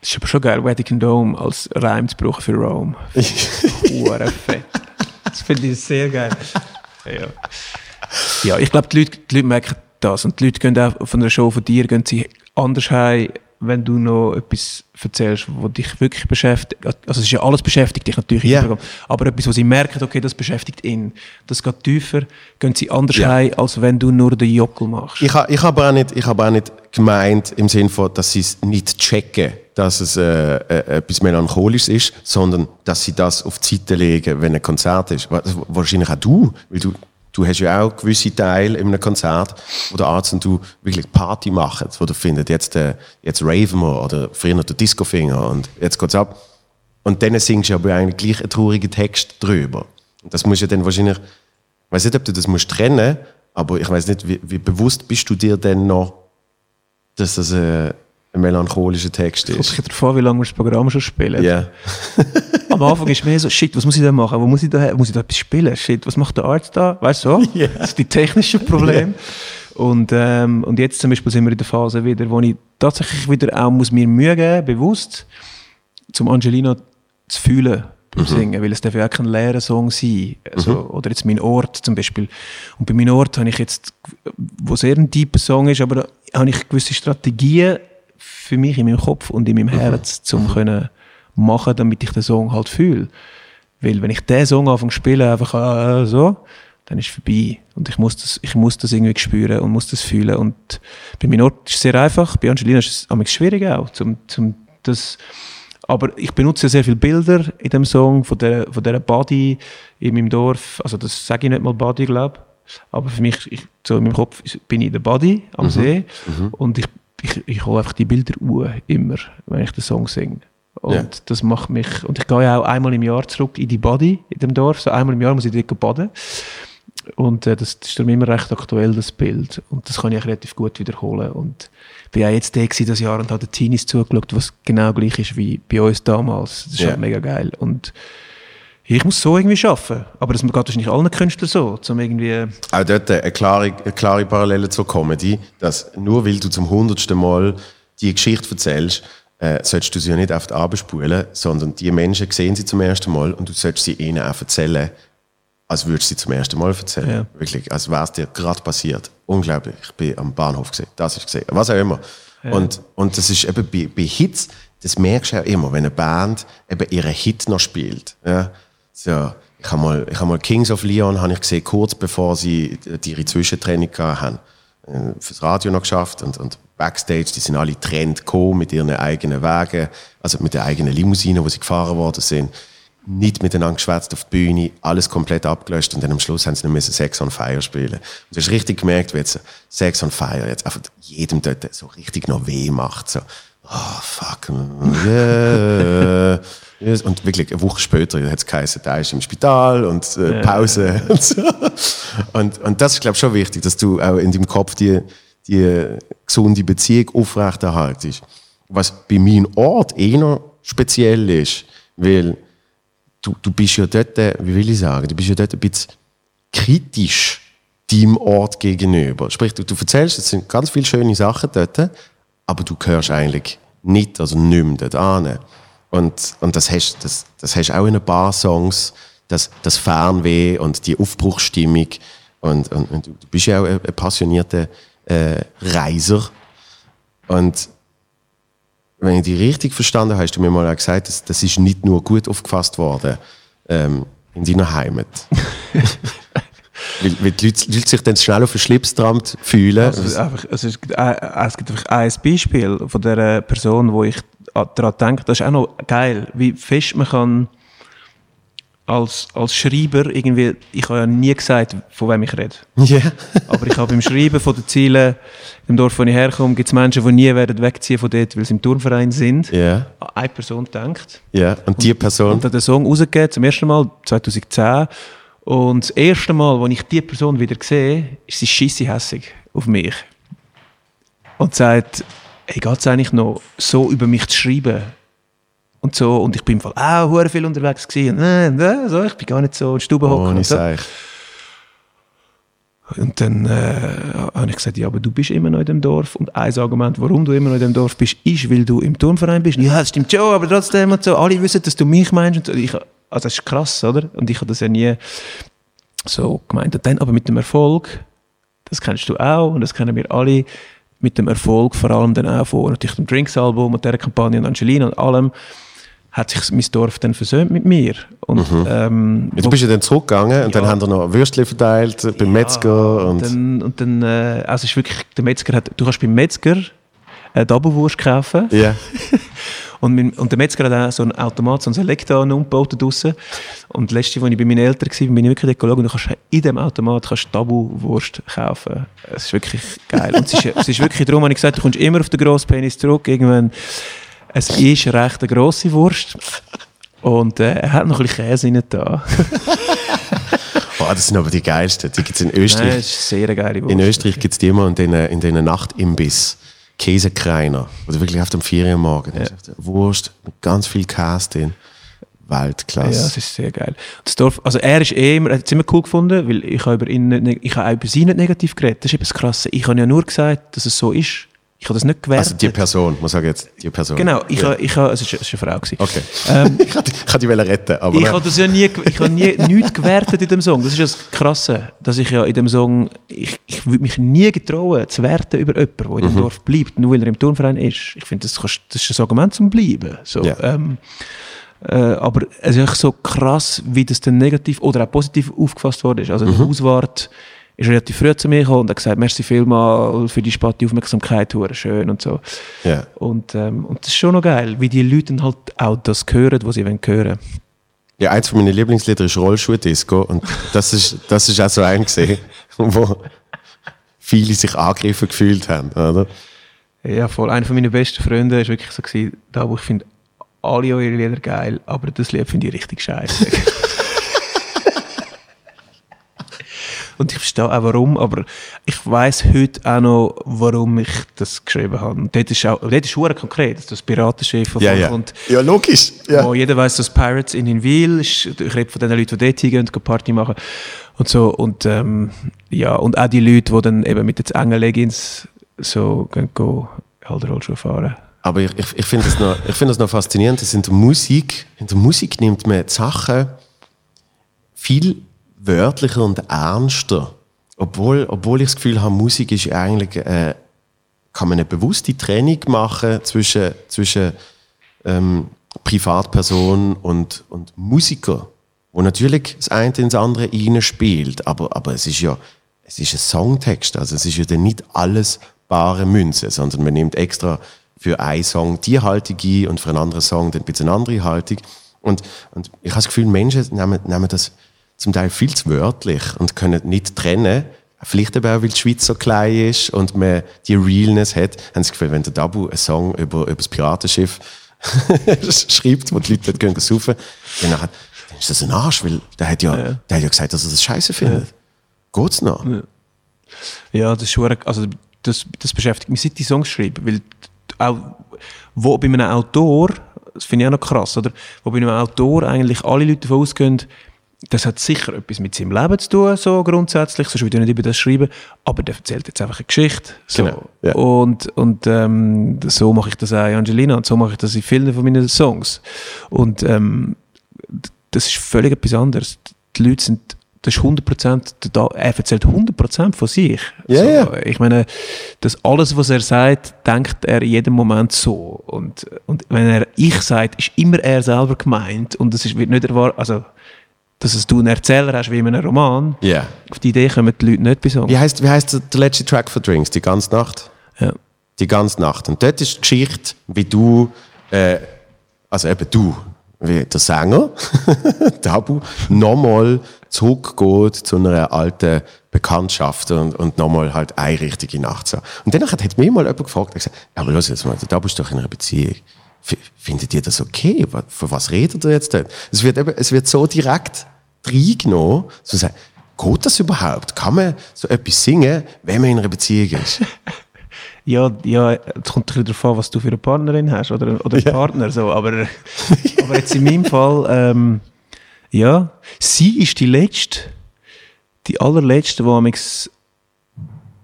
Das ist aber schon geil, Vatican Dome als Reim zu brauchen für Rome. Hure fett. Das finde ich sehr geil. Ja, ja ich glaube, die Leute, die Leute merken das. Und die Leute gehen auch von einer Show von dir gehen sie anders heim, wenn du noch etwas erzählst, was dich wirklich beschäftigt. Also es ist ja alles beschäftigt dich natürlich. Programm. Aber etwas, wo sie merken, okay, das beschäftigt ihn. Das geht tiefer, gehen sie anders Ja. heim, als wenn du nur den Jockel machst. Ich habe ich hab auch, nicht- ich hab auch nicht gemeint, im Sinne von, dass sie es nicht checken, dass es äh, äh, etwas Melancholisches ist, sondern dass sie das auf die Seite legen, wenn ein Konzert ist. Wa- Wahrscheinlich auch du, weil du, du hast ja auch gewisse Teile in einem Konzert, wo der Arzt und du wirklich Party machen, wo du findet, jetzt, äh, jetzt raven wir oder früher der Discofinger und jetzt geht's ab. Und dann singst du aber eigentlich gleich einen traurigen Text drüber. Und das muss ja dann wahrscheinlich, ich weiß nicht, ob du das musst trennen, aber ich weiß nicht, wie, wie bewusst bist du dir denn noch, dass das äh, ein melancholischer Text ist? sich darauf an, wie lange wir das Programm schon spielen. Ja. Am Anfang ist mehr so, shit, was muss ich da machen? Wo muss ich da, muss ich da etwas spielen? Shit, was macht der Arzt da? Weißt du so? Ja. Das sind die technischen Probleme. Und, ähm, und jetzt zum Beispiel sind wir in der Phase wieder, wo ich tatsächlich wieder auch muss mir Mühe geben, bewusst, zum Angelina zu fühlen beim Singen, weil es darf ja auch kein leerer Song sein. Also, Oder jetzt mein Ort zum Beispiel. Und bei meinem Ort habe ich jetzt, wo sehr ein tiefer Song ist, aber habe ich gewisse Strategien für mich in meinem Kopf und in meinem Herz, um können machen, damit ich den Song halt fühle. Weil wenn ich den Song anfange zu spielen, einfach äh, so, dann ist es vorbei. Und ich muss das, ich muss das irgendwie spüren und muss das fühlen. Und bei meinem Ort ist es sehr einfach, bei Angelina ist es amigs schwierig auch, zum, zum das aber ich benutze ja sehr viele Bilder in dem Song von der, von dieser Body in meinem Dorf. Also das sage ich nicht mal Body, glaube Aber für mich, ich, so in meinem Kopf bin ich der Body am See. Und ich, ich, ich hole einfach die Bilder uhr immer, wenn ich den Song singe. Und Ja. das macht mich, und ich gehe ja auch einmal im Jahr zurück in die Body in dem Dorf. So einmal im Jahr muss ich dort baden. Und äh, das, das ist darum immer recht aktuell, das Bild. Und das kann ich relativ gut wiederholen. Und bin auch jetzt gewesen, das Jahr und habe den Teenies zugeschaut, was genau gleich ist wie bei uns damals. Das ist Ja. halt mega geil. Und ich muss so irgendwie schaffen. Aber das geht wahrscheinlich allen Künstlern so, zum irgendwie... Auch dort eine klare, eine klare Parallele zur Comedy, dass nur weil du zum hundertsten Mal die Geschichte erzählst, äh, solltest du sie ja nicht oft abspulen, sondern die Menschen sehen sie zum ersten Mal und du solltest sie ihnen auch erzählen, als würdest du sie zum ersten Mal erzählen. Ja. Wirklich, als wäre es dir gerade passiert. Unglaublich. Ich bin am Bahnhof gesehen, das ist gesehen, was auch immer. Und, und das ist eben bei, bei Hits, das merkst du auch immer, wenn eine Band eben ihren Hit noch spielt. Ja? So, ich habe mal, ich hab mal Kings of Leon habe ich gesehen, kurz bevor sie ihre Zwischentraining haben. Äh, Fürs Radio noch geschafft und, und Backstage, die sind alle getrennt gekommen mit ihren eigenen Wegen, also mit der eigenen Limousine, wo sie gefahren worden sind. Nicht miteinander geschwätzt auf die Bühne, alles komplett abgelöscht und dann am Schluss haben sie müssen Sex on Fire spielen. Und du hast richtig gemerkt, wie jetzt Sex on Fire jetzt einfach jedem dort so richtig noch weh macht. So, oh fuck, yeah. Yes. Und wirklich eine Woche später hat es geheißen, der ist im Spital und äh, Pause. Und, so. und, und das ist, glaube ich, schon wichtig, dass du auch in deinem Kopf die, die gesunde Beziehung aufrechterhaltest. Was bei meinem Ort eher speziell ist, weil du, du bist ja dort, wie will ich sagen, du bist ja dort ein bisschen kritisch deinem Ort gegenüber. Sprich, du, du erzählst, es sind ganz viele schöne Sachen dort, aber du gehörst eigentlich nicht, also nicht mehr dort. Und, und das hast das, das hast auch in ein paar Songs, das, das Fernweh und die Aufbruchsstimmung. Und, und, und du bist ja auch ein, ein passionierter äh, Reiser. Und wenn ich dich richtig verstanden habe, hast du mir mal auch gesagt, das, das ist nicht nur gut aufgefasst worden ähm, in deiner Heimat. weil, weil die, Leute, die Leute sich dann schnell auf den Schlips getrampt fühlen. Also, es, einfach, es, ist, äh, es gibt einfach ein Beispiel von der Person, wo ich daran denke, das ist auch noch geil, wie fest man kann als, als Schreiber irgendwie, ich habe ja nie gesagt, von wem ich rede. Ja. Aber ich habe beim Schreiben von den Zielen im Dorf, wo ich herkomme, gibt es Menschen, die nie werden wegziehen von dort, weil sie im Turnverein sind. Ja, Eine Person denkt. ja. Und die Person, Und hat den Song rausgegeben, zum ersten Mal 2010. Und das erste Mal, als ich diese Person wieder sehe, ist sie scheisse hässig auf mich. Und sagt, hey, geht es eigentlich noch, so über mich zu schreiben? Und so, und ich bin im Fall auch hure viel unterwegs gewesen. Und, äh, äh, so, ich bin gar nicht so in Stube hocken. ohne und so. Und dann äh, habe ich gesagt, ja, aber du bist immer noch in dem Dorf. Und ein Argument, warum du immer noch in dem Dorf bist, ist, weil du im Turnverein bist. Ja, das stimmt schon, aber trotzdem und so. Alle wissen, dass du mich meinst. Und so. ich, also das ist krass, oder? Und ich habe das ja nie so gemeint. Und dann aber mit dem Erfolg, das kennst du auch und das kennen wir alle, mit dem Erfolg, vor allem dann auch von natürlich dem Drinks-Album und dieser Kampagne und Angelina und allem, hat sich mein Dorf dann versöhnt mit mir. Und, ähm, Ja, du bist ja dann zurückgegangen und dann haben wir noch Würstchen verteilt äh, beim Metzger. Und, dann, und dann, äh, also es ist wirklich, der Metzger hat, du kannst beim Metzger eine Doppelwurst kaufen ja. und, mein, und der Metzger hat auch so einen Automat, so einen Selektor umgebaut draussen. Und letzte, als ich bei meinen Eltern war, bin ich wirklich geschaut und du kannst in diesem Automat kannst Doppelwurst kaufen. Es ist wirklich geil. Und es ist, es ist wirklich darum, habe ich gesagt, du kommst immer auf den grossen Penis zurück, irgendwann, es ist recht eine grosse Wurst. Und äh, er hat noch ein bisschen Käse rein da. Boah, das sind aber die geilsten. Die gibt es in Österreich. Nein, es ist eine sehr geile Wurst. In Österreich gibt es die immer in den, in den Nachtimbiss. Käsekreiner. Oder wirklich auf dem Ferienmorgen. Ja. Wurst mit ganz viel Käse drin. Weltklasse. Ja, das ist sehr geil. Das Dorf, also er ist eh immer, er hat es immer cool gefunden, weil ich habe über ihn nicht, ich habe auch über sie nicht negativ geredet. Das ist etwas Krasse. Ich habe ja nur gesagt, dass es so ist. Ich habe das nicht gewertet. also die Person, muss sagen jetzt, die Person. Genau, ich, ja. habe, ich habe, es ist, es ist eine Frau gewesen. Okay. Ähm, ich kann die, retten, aber Ich habe das ja nie, ich habe nie nichts gewertet in dem Song. Das ist das Krasse, dass ich ja in dem Song, ich, ich würde mich nie getrauen, zu werten über jemanden, der in dem Dorf bleibt, nur weil er im Turnverein ist. Ich finde, das, kannst- das ist ein Argument zum Bleiben. So, Ja. ähm, äh, aber es ist so krass, wie das dann negativ oder auch positiv aufgefasst worden ist. Also der Hauswart ist relativ früh zu mir gekommen und hat gesagt, merci vielmal für die späte Aufmerksamkeit, hure schön und so. ja. Und, ähm, und das ist schon noch geil, wie die Leute dann halt auch das hören, was sie wollen hören. ja, eins von meinen Lieblingslieder ist Rollschuh-Disco und das ist, das ist auch so ein gesehen, wo viele sich angegriffen gefühlt haben, oder? Ja, voll. Einer von meinen besten Freunde war wirklich so, gewesen, da wo ich finde, alle eure Lieder geil, aber das Lied finde ich richtig scheiße. Und ich verstehe auch warum, aber ich weiß heute auch noch, warum ich das geschrieben habe. Und dort ist auch, dort ist hure konkret, dass das Piratenschiff Ja, ja. und Ja, logisch. Ja. wo jeder weiß, dass Pirates in Inwil ist. Ich rede von den Leuten, die dort hingehen und Party machen und so. Und, ähm, ja, und auch die Leute, die dann eben mit den engen Leggings so gehen, gehen halt Rollschuh fahren. Aber ich, ich, ich finde das, noch- ich find das noch faszinierend, dass in der Musik, in der Musik nimmt man die Sachen viel wörtlicher und ernster. Obwohl, obwohl ich das Gefühl habe, Musik ist eigentlich, äh, kann man eine bewusste Trennung machen zwischen, zwischen ähm, Privatperson und, und Musiker, wo natürlich das eine ins andere reinspielt, aber, aber es ist ja, es ist ein Songtext, also es ist ja dann nicht alles bare Münze, sondern man nimmt extra für einen Song die Haltung ein und für einen anderen Song dann ein bisschen eine andere Haltung. Und, und ich habe das Gefühl, Menschen nehmen, nehmen das zum Teil viel zu wörtlich und können nicht trennen. Vielleicht eben auch, weil die Schweiz so klein ist und man die Realness hat, haben sie das Gefühl, wenn der Dabu einen Song über, über das Piratenschiff schreibt, wo die Leute dort gehen saufen, dann, dann ist das ein Arsch, weil der hat ja, ja. Der hat ja gesagt, dass er das scheiße findet. Ja. Geht's noch? Ja. ja, das ist schon, also das, das beschäftigt mich seit die Songs schreiben, weil auch, wo bei einem Autor, das finde ich auch noch krass, oder? Wo bei einem Autor eigentlich alle Leute davon ausgehen, das hat sicher etwas mit seinem Leben zu tun, so grundsätzlich, sonst würde ich nicht über das schreiben, aber der erzählt jetzt einfach eine Geschichte. So. Genau, ja. Und, und ähm, so mache ich das auch in Angelina und so mache ich das in vielen von meinen Songs. Und ähm, das ist völlig etwas anderes. Die Leute sind das ist 100%, er erzählt 100% von sich. Ja, so, ja. Ich meine, das alles, was er sagt, denkt er in jedem Moment so. Und, und wenn er ich sagt, ist immer er selber gemeint und es wird nicht erwartet, also dass du einen Erzähler hast wie in einem Roman. Yeah. Auf die Idee kommen die Leute nicht bei Songs. Wie heißt, wie heißt der letzte Track für Drinks? Die ganze Nacht? Ja. Die ganze Nacht. Und dort ist die Geschichte, wie du, äh, also eben du, wie der Sänger, Tabu, nochmal zurückgeht zu einer alten Bekanntschaft und, und nochmal halt eine richtige Nacht so. Und danach hat mich mal jemand gefragt, er gesagt, ja, aber los jetzt mal, der Tabu ist doch in einer Beziehung findet ihr das okay? Für was redet ihr jetzt? Es wird, eben, es wird so direkt reingenommen, so sagen, geht das überhaupt? Kann man so etwas singen, wenn man in einer Beziehung ist? Ja, ja, es kommt ein darauf an, was du für eine Partnerin hast oder, oder einen ja. Partner. So. Aber, aber jetzt in meinem Fall, ähm, ja, sie ist die letzte, die allerletzte, die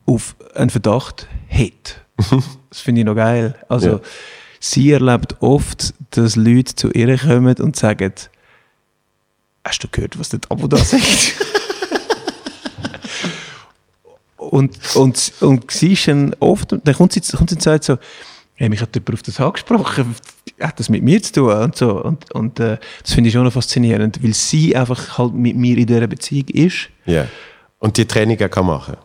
auf einen Verdacht hat. Das finde ich noch geil. Also, ja sie erlebt oft, dass Leute zu ihr kommen und sagen, hast du gehört, was der Abo da sagt? und, und, und sie ist dann oft, dann kommt sie, kommt sie und sagt so, hey, mich hat jemand auf das angesprochen, hat das mit mir zu tun und so. Und, und äh, das finde ich schon noch faszinierend, weil sie einfach halt mit mir in dieser Beziehung ist. Ja. Yeah. Und die Training kann machen.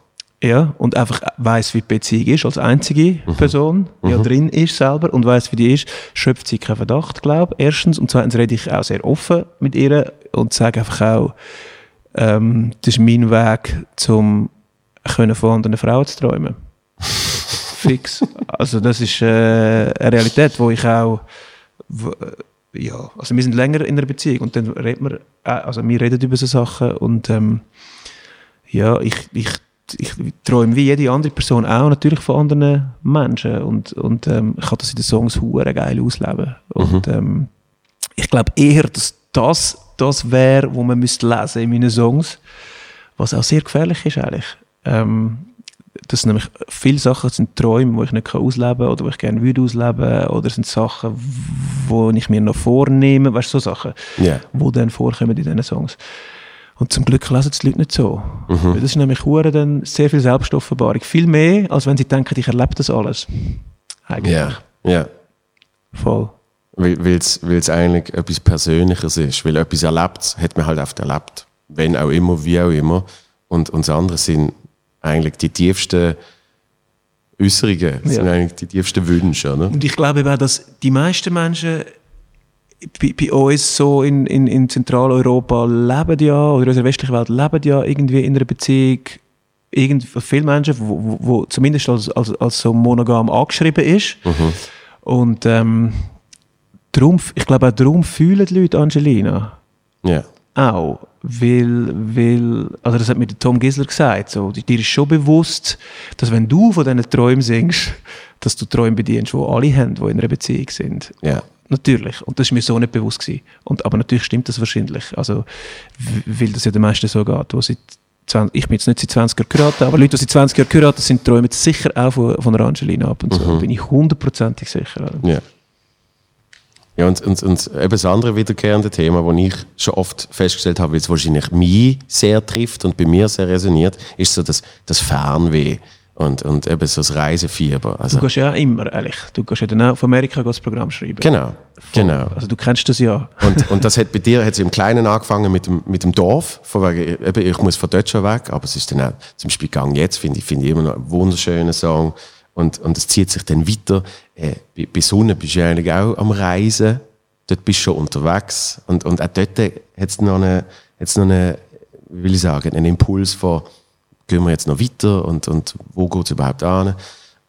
Ja, und einfach weiß, wie die Beziehung ist, als einzige mhm. Person, die mhm. ja drin ist selber und weiß, wie die ist, schöpft sie keinen Verdacht, glaube ich, erstens. Und zweitens rede ich auch sehr offen mit ihr und sage einfach auch, ähm, das ist mein Weg, um können von anderen Frauen zu träumen. Fix. Also das ist äh, eine Realität, wo ich auch äh, ja, also wir sind länger in einer Beziehung und dann reden wir, äh, also wir reden über so Sachen und ähm, ja, ich, ich ich träume wie jede andere Person auch natürlich von anderen Menschen und, und ähm, ich kann das in den Songs hure geil ausleben. Und mhm. ähm, ich glaube eher, dass das das wäre, was man müsste lesen in meinen Songs, was auch sehr gefährlich ist eigentlich. Ähm, das sind nämlich viele Sachen sind Träume, die ich nicht ausleben kann oder die ich gerne würde ausleben oder sind Sachen, die ich mir noch vornehme, weißt du, so Sachen, yeah. die dann vorkommen in diesen Songs. Und zum Glück lesen die Leute nicht so. Mhm. das ist nämlich dann sehr viel Selbstoffenbarung. Viel mehr, als wenn sie denken, ich erlebe das alles. Eigentlich. Ja, ja. Voll. Weil es eigentlich etwas Persönliches ist. Weil etwas erlebt, hat man halt oft erlebt. Wenn auch immer, wie auch immer. Und, und das andere sind eigentlich die tiefsten Äußerungen, das ja. sind eigentlich die tiefsten Wünsche. Oder? Und ich glaube eben auch, dass die meisten Menschen bei, bei uns so in, in, in Zentraleuropa leben ja, oder in unserer westlichen Welt leben ja irgendwie in einer Beziehung irgend, viele Menschen, wo, wo, zumindest als, als, als so monogam angeschrieben ist. Mhm. Und ähm, darum, ich glaube auch darum fühlen die Leute Angelina. Ja. Auch. Weil, weil, also das hat mir Tom Gisler gesagt, so, dir ist schon bewusst, dass wenn du von diesen Träumen singst, dass du Träume bedienst, die alle haben, die in einer Beziehung sind. Ja. Natürlich. Und das ist mir so nicht bewusst gewesen. Und, aber natürlich stimmt das wahrscheinlich. Also, weil das ja den meisten so geht, wo seit 20, ich bin jetzt nicht seit 20 Jahren geheiratet, aber Leute, die seit 20 Jahren geheiratet sind, träumen sicher auch von, von Angelina ab und so. Mhm. Bin ich hundertprozentig sicher. Ja. Ja, und, und, und eben das andere wiederkehrende Thema, das ich schon oft festgestellt habe, weil es wahrscheinlich mich sehr trifft und bei mir sehr resoniert, ist so das, das Fernweh. Und, und eben so das Reisefieber. Also, Du gehst ja auch immer, ehrlich. Du gehst ja dann auch auf Amerika das Programm schreiben. genau, genau. Also du kennst das ja. Und, und das hat bei dir hat's im Kleinen angefangen mit dem, mit dem Dorf. Von wegen, eben, ich muss von dort schon weg, aber es ist dann auch zum Beispiel Gang jetzt, finde ich, finde ich immer noch einen wunderschönen Song. Und, und es zieht sich dann weiter. Äh, bei, bei Sonne bist du eigentlich auch am Reisen. Dort bist du schon unterwegs. Und, und auch dort hat es noch eine, hat's noch will ich sagen, einen Impuls von, gehen wir jetzt noch weiter und, und wo geht es überhaupt an?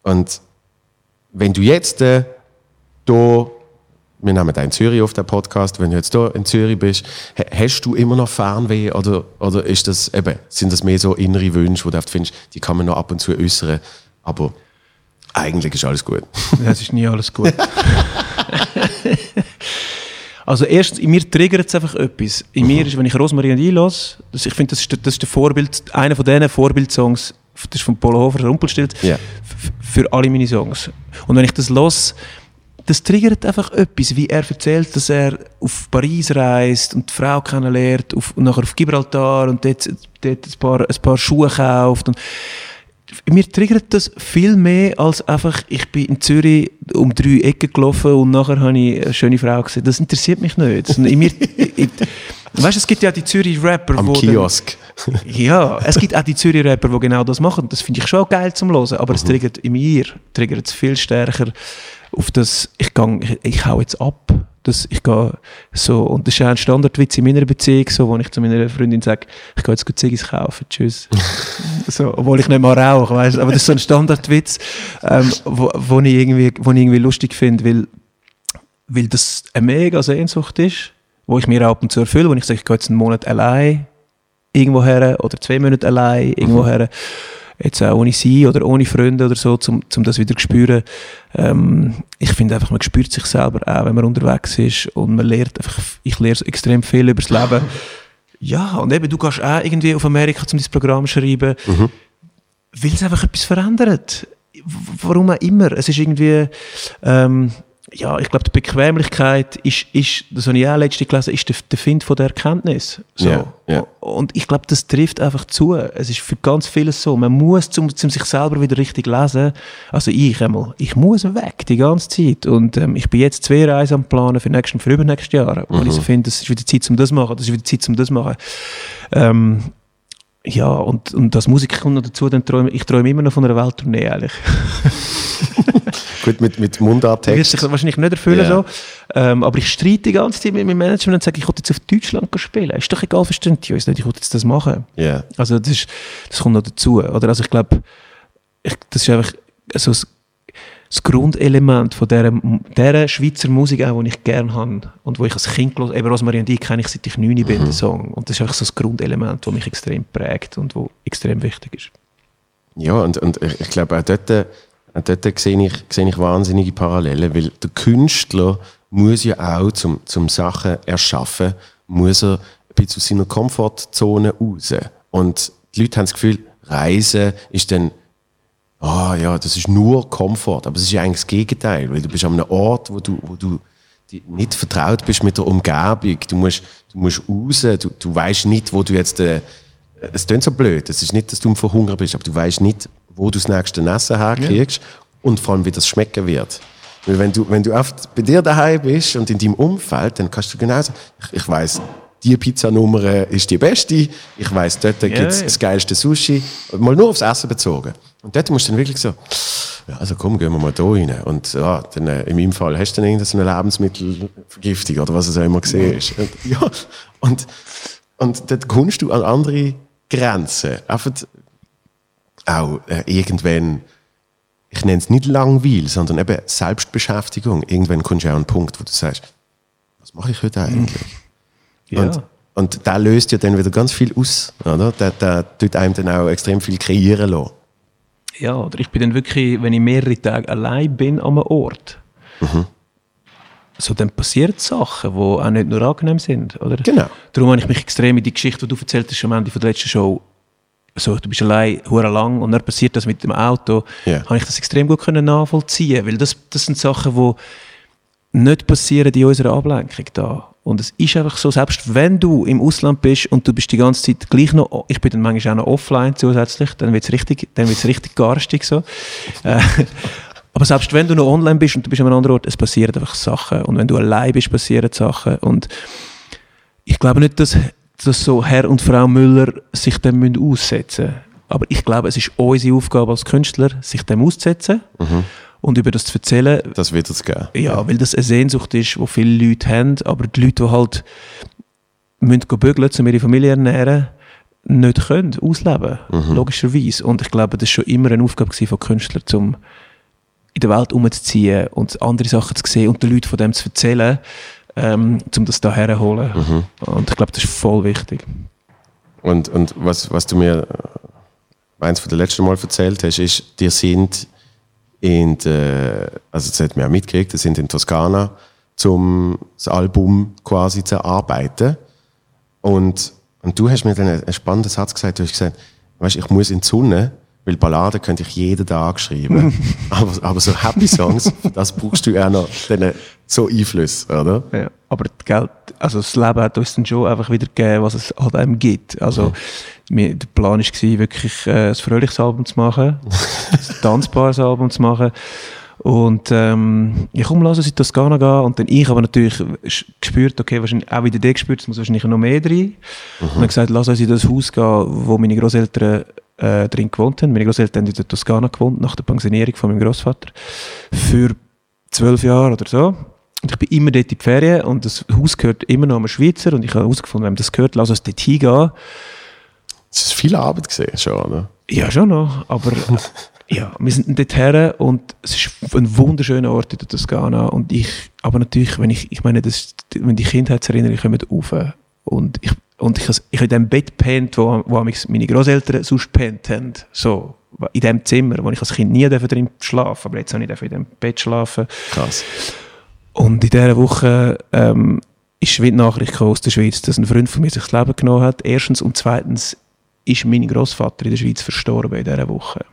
Und wenn du jetzt äh, da, wir nehmen da in Zürich auf den Podcast, wenn du jetzt da in Zürich bist, ha- hast du immer noch Fernweh oder, oder ist das eben, sind das mehr so innere Wünsche, wo du oft findest, die kann man noch ab und zu äußern, aber eigentlich ist alles gut. Es ist nie alles gut. also erstens, in mir triggert es einfach etwas. In mir ist, wenn ich Rosmarie und einlasse, das, ich finde, das ist, das ist der Vorbild, einer von diesen Vorbildsongs, das ist von Paul Hofer, Rumpelstilz, f- für alle meine Songs. Und wenn ich das los, das triggert einfach etwas, wie er erzählt, dass er auf Paris reist und die Frau kennenlernt auf, und nachher auf Gibraltar und dort, dort ein, paar, ein paar Schuhe kauft. Und mir triggert das viel mehr als einfach, ich bin in Zürich um drei Ecken gelaufen und nachher habe ich eine schöne Frau gesehen. Das interessiert mich nicht. In mir, ich, weißt du, es gibt ja die Zürich-Rapper, Am wo dann- Kiosk. ja, es gibt auch die Zürich-Rapper, die genau das machen. Das finde ich schon geil zum Hören. Aber es triggert in mir triggert es viel stärker auf das, ich, gang, ich, ich hau jetzt ab. Das, ich gehe so, und das ist auch ein Standardwitz in meiner Beziehung, so, wo ich zu meiner Freundin sage, ich gehe jetzt gut Ziggis kaufen, tschüss. so, obwohl ich nicht mal rauche, weißt aber das ist so ein Standardwitz, ähm, wo, wo, ich irgendwie, wo ich irgendwie lustig finde, weil, weil das eine mega Sehnsucht ist, wo ich mir ab und zu erfülle, wo ich sage, ich gehe jetzt einen Monat allein irgendwo her oder zwei Monate allein irgendwo her. Jetzt auch ohne sie oder ohne Freunde oder so, um, um das wieder zu spüren. Ähm, ich finde einfach, man spürt sich selber auch, wenn man unterwegs ist und man lernt einfach, ich lerne extrem viel über das Leben. Ja, und eben, du gehst auch irgendwie auf Amerika, um dieses Programm zu schreiben, weil es einfach etwas verändert. Warum auch immer. Es ist irgendwie, ähm, ja, ich glaube, die Bequemlichkeit ist, ist, das habe ich auch letztens gelesen, ist der, der Find von der Erkenntnis. So. Ja, ja. Und ich glaube, das trifft einfach zu. Es ist für ganz vieles so. Man muss, zum, zum sich selber wieder richtig lesen, also ich einmal, ich muss weg die ganze Zeit. Und ähm, ich bin jetzt zwei Reisen am Planen für nächstes für übernächstes Jahr. Und ich so finde, das ist wieder Zeit, um das zu machen, das ist wieder Zeit, um das zu machen. Ähm, ja, und, und als Musiker kommt noch dazu, dann träume, ich träume immer noch von einer Welttournee, ehrlich. Gut, mit, mit Wird Mundarttext. sich wahrscheinlich nicht erfüllen Ja. so. Ähm, aber ich streite die ganze Zeit mit meinem Management und sage, ich will jetzt auf Deutschland spielen. Ist doch egal, verstehen die uns nicht, ich will jetzt das machen. Ja. Also das, ist, das kommt noch dazu. Oder? Also ich glaube, das ist einfach so das, das Grundelement von dieser, dieser Schweizer Musik, auch, die ich gerne habe und wo ich als Kind gehört eben Rosmarie und ich kenne ich seit ich 9 bin, den Song. Und das ist einfach so das Grundelement, das mich extrem prägt und wo extrem wichtig ist. Ja, und, und ich, ich glaube, auch dort, auch dort sehe, ich, sehe ich wahnsinnige Parallelen, weil der Künstler muss ja auch zum, zum Sachen erschaffen, muss er ein bisschen aus seiner Komfortzone raus. Und die Leute haben das Gefühl, Reisen ist dann, ah ja, das ist nur Komfort, aber es ist ja eigentlich das Gegenteil, weil du bist an einem Ort, wo du, wo du nicht vertraut bist mit der Umgebung, du musst, du musst raus, du, du weißt nicht, wo du jetzt, äh, es klingt so blöd, es ist nicht, dass du verhungert bist, aber du weißt nicht, wo du das nächste Essen herkriegst und vor allem, wie das schmecken wird. Weil wenn du, wenn du oft bei dir daheim bist und in deinem Umfeld, dann kannst du genau sagen, ich, ich weiss, die Pizzanummer ist die beste, ich weiss, dort gibt's ja. das geilste Sushi, mal nur aufs Essen bezogen. Und dort musst du dann wirklich so, ja, also komm, gehen wir mal da rein. Und ja, dann, äh, in meinem Fall hast du dann irgendeine Lebensmittelvergiftung oder was es auch immer gesehen ist. Und, ja, und, und dort kommst du an andere Grenzen. Einfach auch äh, irgendwann, ich nenne es nicht Langweil, sondern eben Selbstbeschäftigung. Irgendwann kommst du auch an einen Punkt, wo du sagst, was mache ich heute eigentlich? Ja. Und, und der löst ja dann wieder ganz viel aus. Oder? Der, der tut einem dann auch extrem viel kreieren lassen. Ja, oder ich bin dann wirklich, wenn ich mehrere Tage allein bin an einem Ort, so dann passieren Sachen, die auch nicht nur angenehm sind, oder? Genau. Darum habe ich mich extrem in die Geschichte, die du erzählt hast am Ende von der letzten Show, so, du bist allein, hure lang und dann passiert das mit dem Auto, Ja. habe ich das extrem gut können nachvollziehen, weil das, das sind Sachen, die nicht passieren in unserer Ablenkung da. Und es ist einfach so, selbst wenn du im Ausland bist und du bist die ganze Zeit gleich noch, ich bin dann manchmal auch noch offline zusätzlich, dann wird es richtig, dann wird's richtig garstig so. Äh, aber selbst wenn du noch online bist und du bist an einem anderen Ort, es passieren einfach Sachen. Und wenn du allein bist, passieren Sachen. Und ich glaube nicht, dass, dass so Herr und Frau Müller sich dem aussetzen müssen. Aber ich glaube, es ist unsere Aufgabe als Künstler, sich dem auszusetzen. Mhm und über das zu erzählen. Das wird es geben. Ja, weil das eine Sehnsucht ist, die viele Leute haben, aber die Leute, die halt müssen bügeln, um ihre Familie ernähren, nicht können ausleben, mhm. logischerweise. Und ich glaube, das war schon immer eine Aufgabe von Künstlern, um in der Welt umzuziehen und andere Sachen zu sehen und den Leuten von dem zu erzählen, ähm, um das da herzuholen. Mhm. Und ich glaube, das ist voll wichtig. Und, und was, was du mir äh, eins von der letzten Mal erzählt hast, ist, dir sind in der, also das hat mir auch mitgekriegt, sind in Toskana, um das Album quasi zu erarbeiten. Und, und du hast mir dann einen spannenden Satz gesagt, du hast gesagt, weißt, ich muss in die Sonne, weil Balladen könnte ich jeden Tag schreiben. aber, aber so Happy Songs, das brauchst du auch noch dann so Einfluss, oder? Ja, aber Geld, also das Leben hat uns dann schon einfach wieder gegeben, was es halt einem gibt. Also, mhm. der Plan war wirklich, äh, ein fröhliches Album zu machen, ein tanzbares Album zu machen. Und ähm, ja, komm, lass uns in Toskana gehen. Und dann ich aber natürlich gespürt, okay, wahrscheinlich auch wieder der gespürt, es muss wahrscheinlich noch mehr drin. Mhm. Und dann gesagt, lass uns in das Haus gehen, wo meine Großeltern äh, drin gewohnt haben. Meine Großeltern haben in der Toskana gewohnt, nach der Pensionierung von meinem Großvater Für zwölf Jahre oder so. Und ich bin immer dort in die Ferien und das Haus gehört immer noch einem Schweizer und ich habe herausgefunden, wenn das gehört, lass uns dort hingehen. Das ist viel Arbeit gesehen schon, oder? Ja, schon noch, aber ja, wir sind dort her und es ist ein wunderschöner Ort in der Toskana und ich, aber natürlich, wenn ich, ich meine, das, wenn die Kindheitserinnerungen kommen auf und ich und ich, ich habe in dem Bett gepennt, wo, wo meine Großeltern sonst gepennt haben. So, in dem Zimmer, wo ich als Kind nie drin schlafen aber jetzt habe ich in dem Bett schlafen. Krass. Und in dieser Woche ähm, ist die Nachricht aus der Schweiz, dass ein Freund von mir sich das Leben genommen hat. Erstens und zweitens ist mein Großvater in der Schweiz verstorben in dieser Woche.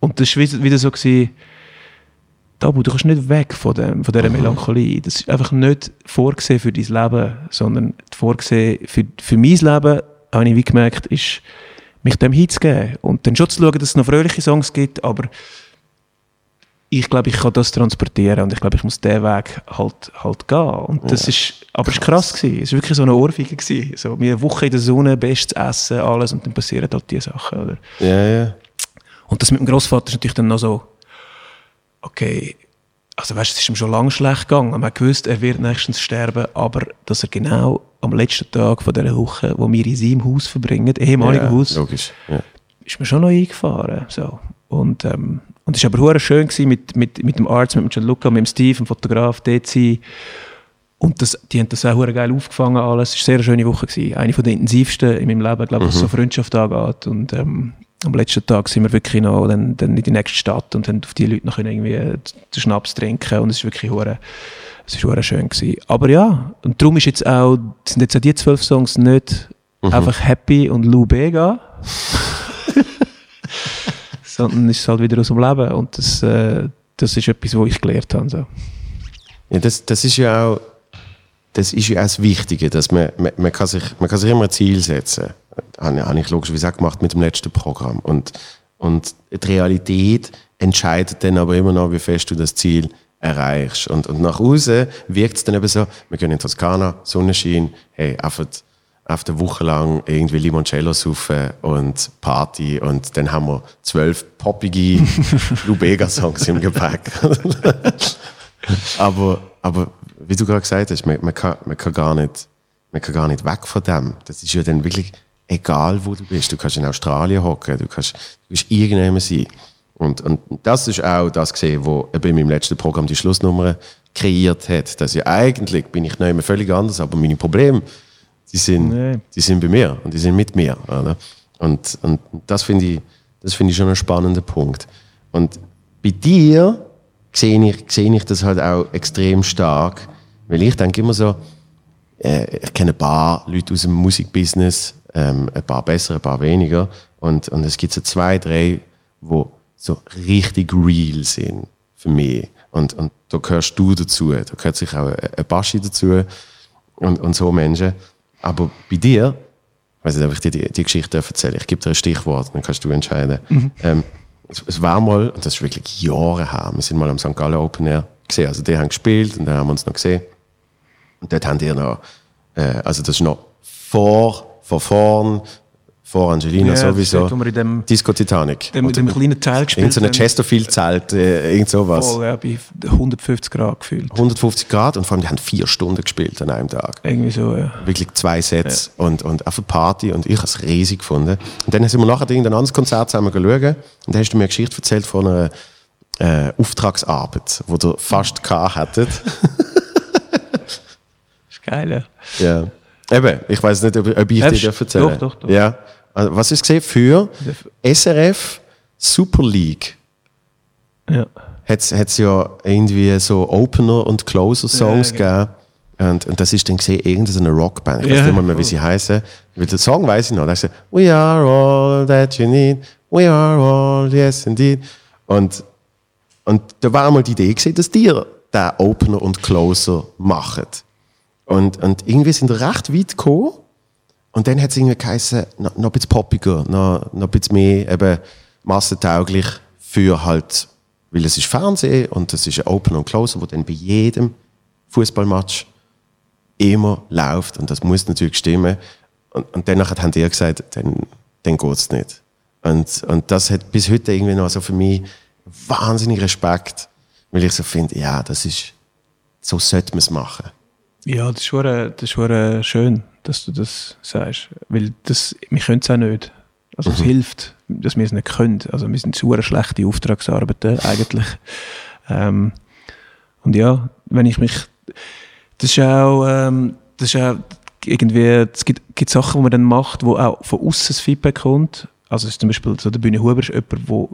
Und das war wieder so, gewesen, Tabu, du kannst nicht weg von, dem, von dieser mhm. Melancholie. Das ist einfach nicht vorgesehen für dein Leben, sondern vorgesehen für, für mein Leben, habe ich wie gemerkt, ist, mich dem hinzugeben. Und dann schon zu schauen, dass es noch fröhliche Songs gibt, aber ich glaube, ich kann das transportieren und ich glaube, ich muss diesen Weg halt, halt gehen. Und das ja. ist, aber es war krass. Gewesen. Es war wirklich so eine Ohrfeige. Gewesen. So, eine Woche in der Sonne, bestes Essen, alles und dann passieren halt diese Sachen. Oder? Ja, ja. Und das mit dem Großvater ist natürlich dann noch so, okay, also weißt, es ist ihm schon lange schlecht gegangen. Man gewusst, er wird nächstens sterben, aber dass er genau am letzten Tag von dieser Woche, wo wir in seinem Haus verbringen, ehemaligen ja, Haus, logisch, ja. ist mir schon noch eingefahren. So. Und, ähm, und es war aber schön gewesen, mit, mit, mit dem Arzt, mit dem Gianluca, mit dem Steve, dem Fotograf, dort zu Und das, die haben das auch geil aufgefangen alles. Es war eine sehr schöne Woche. Gewesen. Eine von den intensivsten in meinem Leben, glaube ich, mhm. was so Freundschaft angeht. Und ähm, am letzten Tag sind wir wirklich noch dann, dann in die nächste Stadt und haben auf die Leute noch irgendwie den Schnaps trinken und es ist wirklich hure, es ist schön gewesen. Aber ja, und darum ist jetzt auch, sind jetzt auch die zwölf Songs nicht mhm. einfach Happy und Lou Bega, es ist halt wieder aus dem Leben und das, äh, das ist etwas, was ich gelernt habe. So. Ja, das, das ist ja auch das ist ja auch das Wichtige, dass man, man, man, kann sich, man kann sich immer ein Ziel setzen. Das habe ich logischerweise auch gemacht mit dem letzten Programm. Und, und die Realität entscheidet dann aber immer noch, wie fest du das Ziel erreichst. Und, und nach außen wirkt es dann eben so, wir gehen in Toskana, Sonnenschein, hey, einfach auf der Woche lang irgendwie Limoncello saufen und Party und dann haben wir zwölf poppige Lubega-Songs im Gepäck. aber, aber wie du gerade gesagt hast, man, man, kann, man, kann gar nicht, man kann gar nicht weg von dem. Das ist ja dann wirklich egal, wo du bist. Du kannst in Australien hocken, du kannst, du kannst irgendjemand sein. Und, und das ist auch das gesehen, wo bei meinem letzten Programm die Schlussnummer kreiert hat. Dass ja eigentlich bin ich noch immer völlig anders, aber meine Probleme, die sind, nee. die sind bei mir und die sind mit mir. Oder? Und, und das finde ich, das finde ich schon einen spannenden Punkt. Und bei dir sehe ich, sehe ich das halt auch extrem stark, weil ich denke immer so, äh, ich kenne ein paar Leute aus dem Musikbusiness, ähm, ein paar besser, ein paar weniger, und, und es gibt so zwei, drei, wo so richtig real sind für mich. Und, und da gehörst du dazu, da gehört sich auch ein Baschi dazu, und, und so Menschen. Aber bei dir, ich weiß nicht, ob ich dir die, die Geschichte erzähle, ich gebe dir ein Stichwort, dann kannst du entscheiden. Ähm, es, es war mal, und das ist wirklich Jahre her, wir sind mal am St. Gallen Open Air gesehen, also die haben gespielt und dann haben wir uns noch gesehen. Und dort haben die noch, äh, also das ist noch vor, vor vorn, vor Angelina Ja, das sowieso. in dem- Disco Titanic. Dem, mit dem kleinen Teil gespielt Irgend so ein haben. Chesterfield-Zelt, äh, irgend sowas. Voll, ja, bei 150 Grad gefühlt. 150 Grad und vor allem, die haben vier Stunden gespielt an einem Tag. Irgendwie so, ja. Wirklich zwei Sets und, und auf eine Party und ich habe es riesig gefunden. Und dann sind wir nachher irgendein anderes Konzert zusammen geschaut und dann hast du mir eine Geschichte erzählt von einer äh, Auftragsarbeit, wo du fast gehabt hättet. Ist geil, ja. ja. Eben, ich weiß nicht, ob, ob ich Ja, dir das erzählen doch, doch, doch. Ja. Also, was ist gesehen für SRF Super League? ja. hat es ja irgendwie so Opener- und Closer-Songs Ja, gegeben. Und, und das ist dann gesehen, irgendeine Rockband. Ich weiß nicht mal mehr, wie sie heißen. Weil den Song weiß ich noch. Da ist We are all that you need. We are all, yes indeed. Und, und da war einmal die Idee gewesen, dass die den Opener und Closer machen. Und, und irgendwie sind wir recht weit gekommen. Und dann hat es irgendwie geheißen, noch, noch ein bisschen poppiger, noch, noch ein bisschen mehr eben massentauglich für halt, weil es ist Fernsehen und es ist ein Open und Closer, wo dann bei jedem Fußballmatch immer läuft und das muss natürlich stimmen. Und, und danach haben die gesagt, dann, dann geht es nicht. Und, und das hat bis heute irgendwie noch so für mich wahnsinnig Respekt, weil ich so finde, ja, das ist, so sollte man es machen. Ja, das ist, schon, das ist schön, dass du das sagst. Weil das, wir können es auch nicht. Also es hilft, dass wir es nicht können. Also wir sind super schlechte Auftragsarbeiter eigentlich. Ähm, und ja, wenn ich mich... Das ist auch... Ähm, das ist auch irgendwie... Es gibt, gibt Sachen, die man dann macht, wo auch von außen das Feedback kommt. Also ist zum Beispiel so der Bühne Huber ist jemand, wo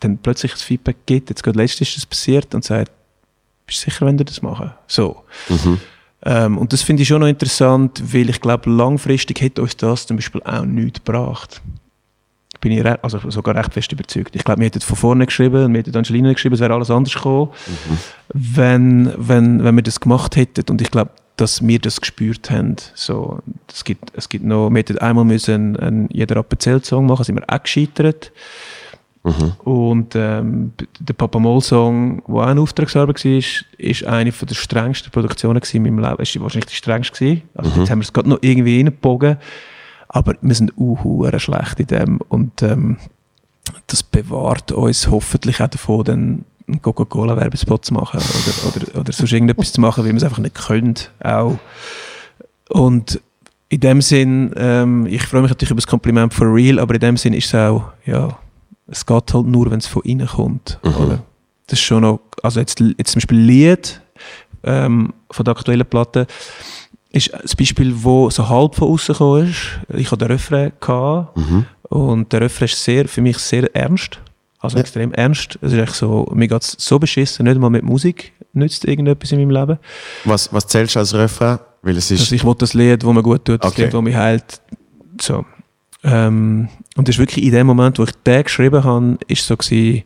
dann plötzlich das Feedback gibt. Jetzt gerade letztens ist das passiert und sagt, bist du sicher, wenn wir das machen? So. Ähm, und das finde ich schon noch interessant, weil ich glaube, langfristig hätte uns das zum Beispiel auch nichts gebracht. Bin ich also sogar recht fest überzeugt. Ich glaube, wir hätten von vorne geschrieben und wir hätten Angelina geschrieben, es wäre alles anders gekommen, wenn, wenn, wenn wir das gemacht hätten. Und ich glaube, dass wir das gespürt haben. So, es, gibt, es gibt noch, wir hätten einmal müssen einen jeder Appenzell-Song machen, sind wir auch gescheitert. Und ähm, der Papa Moll Song, der auch eine Auftragsarbeit war, ist eine der strengsten Produktionen in meinem Leben. Es war wahrscheinlich die strengste. Also jetzt haben wir es gerade noch irgendwie reingebogen. Aber wir sind auch schlecht in dem. Und ähm, das bewahrt uns hoffentlich auch davon, dann einen Coca-Cola-Werbespot zu machen oder, oder, oder sonst irgendetwas zu machen, weil wir es einfach nicht können. Auch. Und in dem Sinn, ähm, ich freue mich natürlich über das Kompliment for real, aber in dem Sinn ist es auch, ja, es geht halt nur, wenn es von innen kommt. Oder? Das ist schon noch, also jetzt, jetzt zum Beispiel Lied ähm, von der aktuellen Platte, ist ein Beispiel, wo so halb von außen gekommen ist. Ich hatte den Refrain gehabt, und der Refrain ist sehr, für mich sehr ernst. Also Ja. extrem ernst. Es ist echt so, mir geht es so beschissen, nicht mal mit Musik nützt irgendetwas in meinem Leben. Was, was zählst du als Refrain? Weil es ist, Also ich will das Lied, das mir gut tut, das Okay. Lied, das mich heilt. So. Ähm, und das ist wirklich in dem Moment, wo ich den geschrieben habe, ist so gewesen,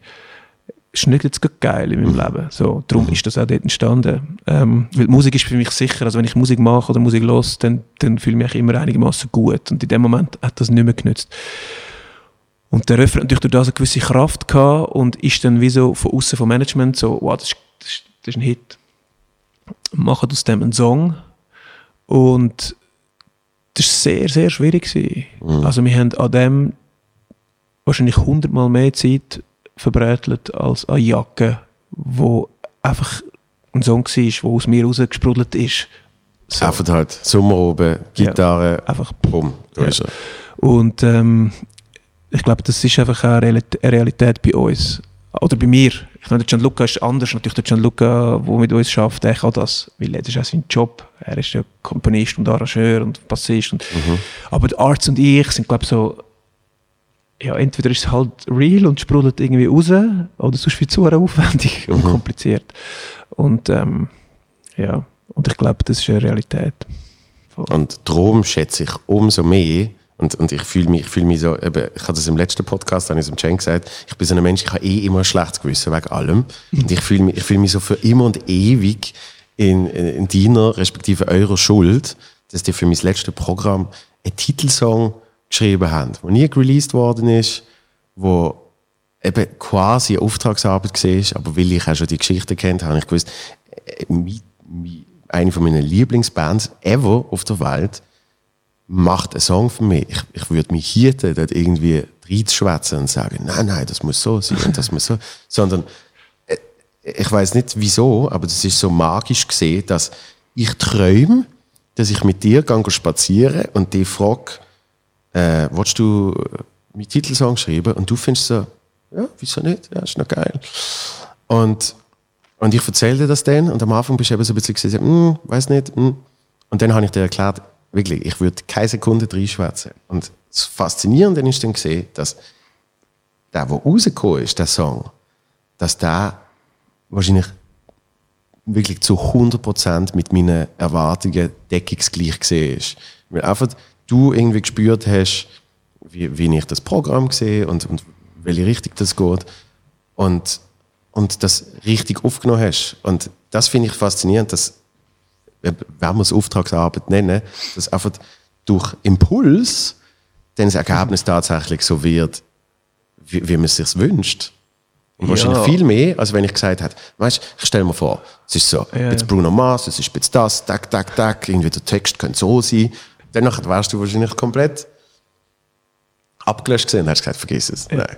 ist nicht jetzt geil in meinem Leben. So, darum ist das auch dort entstanden. Ähm, weil Musik ist für mich sicher, also wenn ich Musik mache oder Musik los, dann, dann fühle ich mich immer einigermaßen gut. Und in dem Moment hat das nicht mehr genützt. Und der Refrain hat durch das eine gewisse Kraft gehabt und ist dann wie so von außen vom Management so, wow, das ist, das ist, das ist ein Hit. Machen aus dem einen Song. Und das war sehr, sehr schwierig. gewesen. Also wir haben an dem wahrscheinlich hundertmal mehr Zeit verbrätelt als an Jacke, wo einfach ein Song war, der aus mir rausgesprudelt ist. So. einfach halt Sommer oben, Gitarre, Einfach bumm, Ja. Und ähm, ich glaube, das ist einfach eine Realität bei uns. Oder bei mir. Ich meine, der Gianluca ist anders. Natürlich der Gianluca, der mit uns arbeitet, der kann das. Weil das ist auch sein Job. Er ist ja Komponist und Arrangeur und Bassist. Und, Aber der Arzt und ich sind, glaube ich, so... Ja, entweder ist es halt real und sprudelt irgendwie raus, oder sonst viel zu aufwendig und kompliziert. Und ähm, ja, und ich glaube, das ist eine Realität. Und darum schätze ich umso mehr, und, und ich fühle mich, ich fühle mich so, eben, ich habe das im letzten Podcast, habe ich es dem Jen gesagt, ich bin so ein Mensch, ich habe eh immer ein schlechtes Gewissen wegen allem. Und ich fühle mich, ich fühle mich so für immer und ewig in, in deiner, respektive eurer Schuld, dass ihr für mein letztes Programm einen Titelsong geschrieben habt, der nie released worden ist, wo eben quasi eine Auftragsarbeit war, aber weil ich auch schon die Geschichte kennt, habe ich gewusst, äh, eine von meinen Lieblingsbands ever auf der Welt macht einen Song für mich. Ich, ich würde mich hier dort irgendwie reinzuschwätzen und sagen, nein, nein, das muss so sein und das muss so, sondern äh, ich weiß nicht wieso, aber das ist so magisch gesehen, dass ich träume, dass ich mit dir gehe spazieren und die frage, äh, willst du meinen Titelsong schreiben? Und du findest so, ja, wieso nicht? Ja, ist noch geil. Und, und ich erzähle dir das dann und am Anfang bist du eben so ein bisschen gesagt, hm, weiß nicht, hm. Und dann habe ich dir erklärt, wirklich, ich würde keine Sekunde reinschwätzen. Und das Faszinierende ist dann gesehen, dass der, der rausgekommen ist, der Song, dass der wahrscheinlich wirklich zu 100% mit meinen Erwartungen deckungsgleich gesehen. Weil einfach du irgendwie gespürt hast, wie, wie ich das Programm sehe und, und welche Richtung das geht und, und das richtig aufgenommen hast. Und das finde ich faszinierend, dass, wenn wir es Auftragsarbeit nennen, dass einfach durch Impuls dann das Ergebnis tatsächlich so wird, wie, wie man es sich wünscht. Und wahrscheinlich ja. viel mehr, als wenn ich gesagt hätte, weißt ich stelle mir vor, es ist so, ja. jetzt Bruno Mars, es ist jetzt das, tak, tak, tak, irgendwie der Text könnte so sein. Danach wärst du wahrscheinlich komplett abgelöscht gesehen und hast gesagt, vergiss es. Ja. Nein.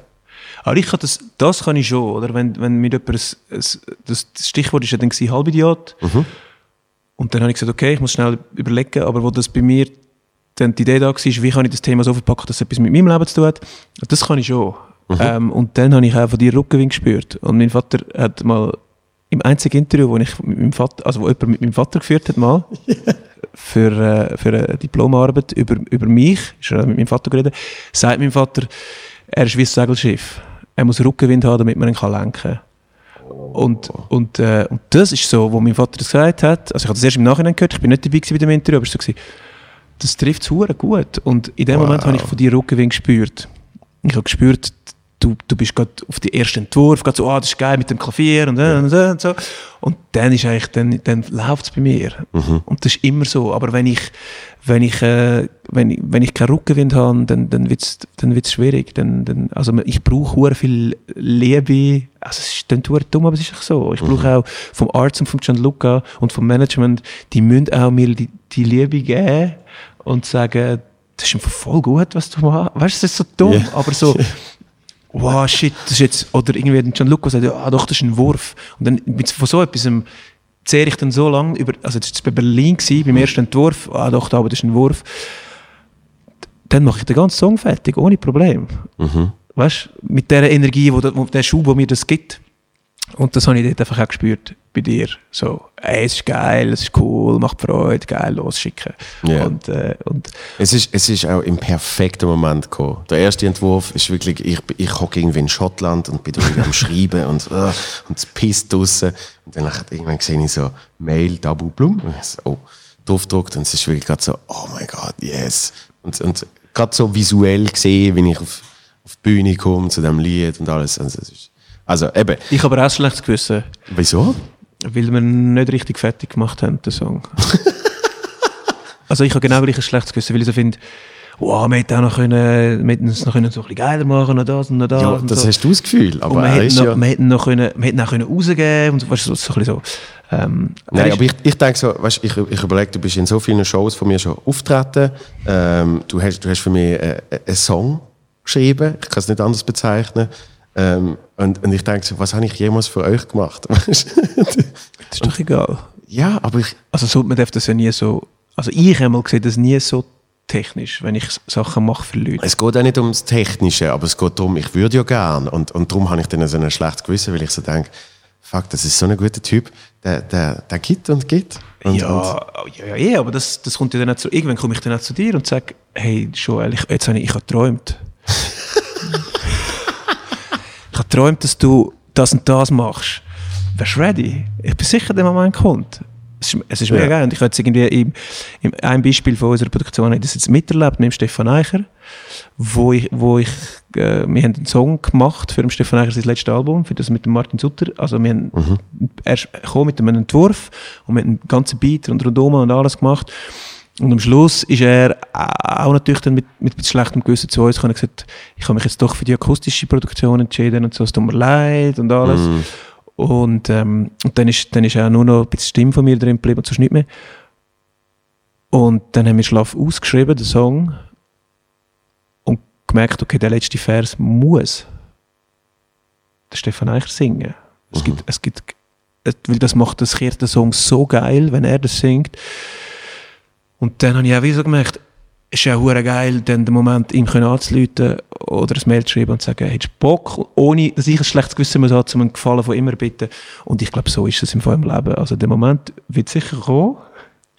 Aber ich kann das, das kann ich schon, oder? Wenn, wenn mir jemand, ein, ein, das Stichwort ist ja dann Halbidiot. Mhm. Und dann habe ich gesagt, okay, ich muss schnell überlegen, aber wo das bei mir dann die Idee da war, wie kann ich das Thema so verpacken, dass es etwas mit meinem Leben zu tun hat, das kann ich schon. Mhm. Ähm, und dann habe ich auch von dir Rückenwind gespürt. Und mein Vater hat mal im einzigen Interview, wo ich mit meinem Vater, also wo jemand mit meinem Vater geführt hat mal, für, äh, für eine Diplomarbeit über, über mich, ist er mit meinem Vater geredet, sagt mein Vater, er ist wie ein Segelschiff. Er muss Rückenwind haben, damit man ihn kann lenken kann. Und, und, äh, und das ist so, wo mein Vater das gesagt hat. Also ich habe das erst im Nachhinein gehört, ich bin nicht dabei bei dem Interview, aber es war so, das trifft es gut. Und in dem wow. Moment habe ich von dir Rückenwind gespürt. Ich habe gespürt, du, du bist gerade auf den ersten Entwurf, gerade so, ah, das ist geil mit dem Klavier und, ja. und, und so. Und dann ist eigentlich, dann, dann läuft es bei mir. Mhm. Und das ist immer so. Aber wenn ich, wenn ich, äh, wenn ich, wenn ich keinen Rückenwind habe, dann, dann wird es dann wird's schwierig. Dann, dann, also ich brauche viel Liebe. Also es ist dann dumm, aber es ist auch so. Ich mhm. brauche auch vom Arzt und vom Gianluca und vom Management, die müssen auch mir die, die Liebe geben und sagen, das ist voll gut, was du machst. Weißt du, das ist so dumm, yeah. aber so, wow, shit, das ist jetzt, oder irgendwie dann Gianluca sagt, ja, doch, das ist ein Wurf. Und dann mit, von so etwas zehre ich dann so lange über, also das war bei Berlin, gewesen, beim ersten Entwurf, ah doch, da, aber das ist ein Wurf. Dann mache ich den ganzen Song fertig, ohne Problem. Mhm. Weißt du, mit der Energie, wo, wo der Schub, wo mir das gibt. Und das habe ich dort einfach auch gespürt bei dir. So, ey, es ist geil, es ist cool, macht Freude, geil, losschicken. Yeah. Und, äh, und es, ist, es ist auch im perfekten Moment gekommen. Der erste Entwurf ist wirklich, ich, ich hocke irgendwie in Schottland und bin irgendwie am Schreiben und, uh, und es pisst draussen. Und dann irgendwann sehe ich so Mail, Double Blum. Und so, oh, draufgedruckt und es ist wirklich gerade so, oh mein Gott, yes. Und, und gerade so visuell gesehen, wenn ich auf, auf die Bühne komme zu dem Lied und alles. Also, es ist, also eben. Ich habe auch schlechtes Gewissen. Wieso? Weil wir nicht richtig fertig gemacht haben, den Song. also ich habe genau gleich ein schlechtes Gewissen, weil ich so finde, wow, wir hätten auch noch können, wir hätten es noch können so ein bisschen geiler machen, noch das und noch das. Ja, und das so. hast du das Gefühl. Aber und wir, hätten noch, ja wir hätten noch können, wir hätten auch können rausgeben und so, weißt du, so, so ein bisschen so. Ähm, Nein, aber ich, ich denke so, weißt, ich, ich überlege, du bist in so vielen Shows von mir schon auftreten. Ähm, du, hast, du hast für mich äh, äh einen Song geschrieben, ich kann es nicht anders bezeichnen. Ähm, und, und ich denke so, was habe ich jemals für euch gemacht? das ist doch egal. Ja, aber ich... Also so, man darf das ja nie so... Also ich habe mal gesehen, das nie so technisch, wenn ich Sachen mache für Leute. Es geht auch nicht ums Technische, aber es geht darum, ich würde ja gern. Und, und darum habe ich dann so ein schlechtes Gewissen, weil ich so denke, fuck, das ist so ein guter Typ, der, der, der gibt und gibt. Und, ja, und ja, ja, ja, aber das, das kommt ja dann auch zu, irgendwann komme ich dann auch zu dir und sage, hey, Joel, ich, jetzt habe ich, ich habe geträumt. ich habe geträumt, dass du das und das machst. Wärst du ready? Ich bin sicher, der Moment kommt. Es ist, es ist mega Ja. geil. Und ich habe jetzt irgendwie im, im, ein Beispiel von unserer Produktion, habe ich das jetzt miterlebt mit dem Stefan Eicher, wo ich, wo ich äh, wir haben einen Song gemacht für den Stefan Eicher sein letztes Album, für das mit dem Martin Sutter. Also wir haben erst gekommen mit einem Entwurf und mit einem ganzen Beat und rundum und alles gemacht. Und am Schluss ist er auch natürlich dann mit, mit bisschen schlechtem Gewissen zu uns gekommen und gesagt, ich habe mich jetzt doch für die akustische Produktion entschieden und so, es tut mir leid und alles. Und, ähm, und dann ist, dann ist auch nur noch ein bisschen Stimme von mir drin geblieben und sonst nicht mehr. Und dann haben wir Schlaf ausgeschrieben, den Song, und gemerkt, okay, der letzte Vers muss der Stefan Eicher singen. Es gibt, es gibt, weil das macht, das kehrt den Song so geil, wenn er das singt. Und dann habe ich auch wieder so gemerkt, es ist ja hure geil, dann den Moment ihm können oder ein Mail zu schreiben und zu sagen, hättest du Bock, ohne dass ich ein schlechtes Gewissen muss haben, um einen Gefallen von immer bitten. Und ich glaube, so ist es im Fall im Leben. Also der Moment wird sicher kommen,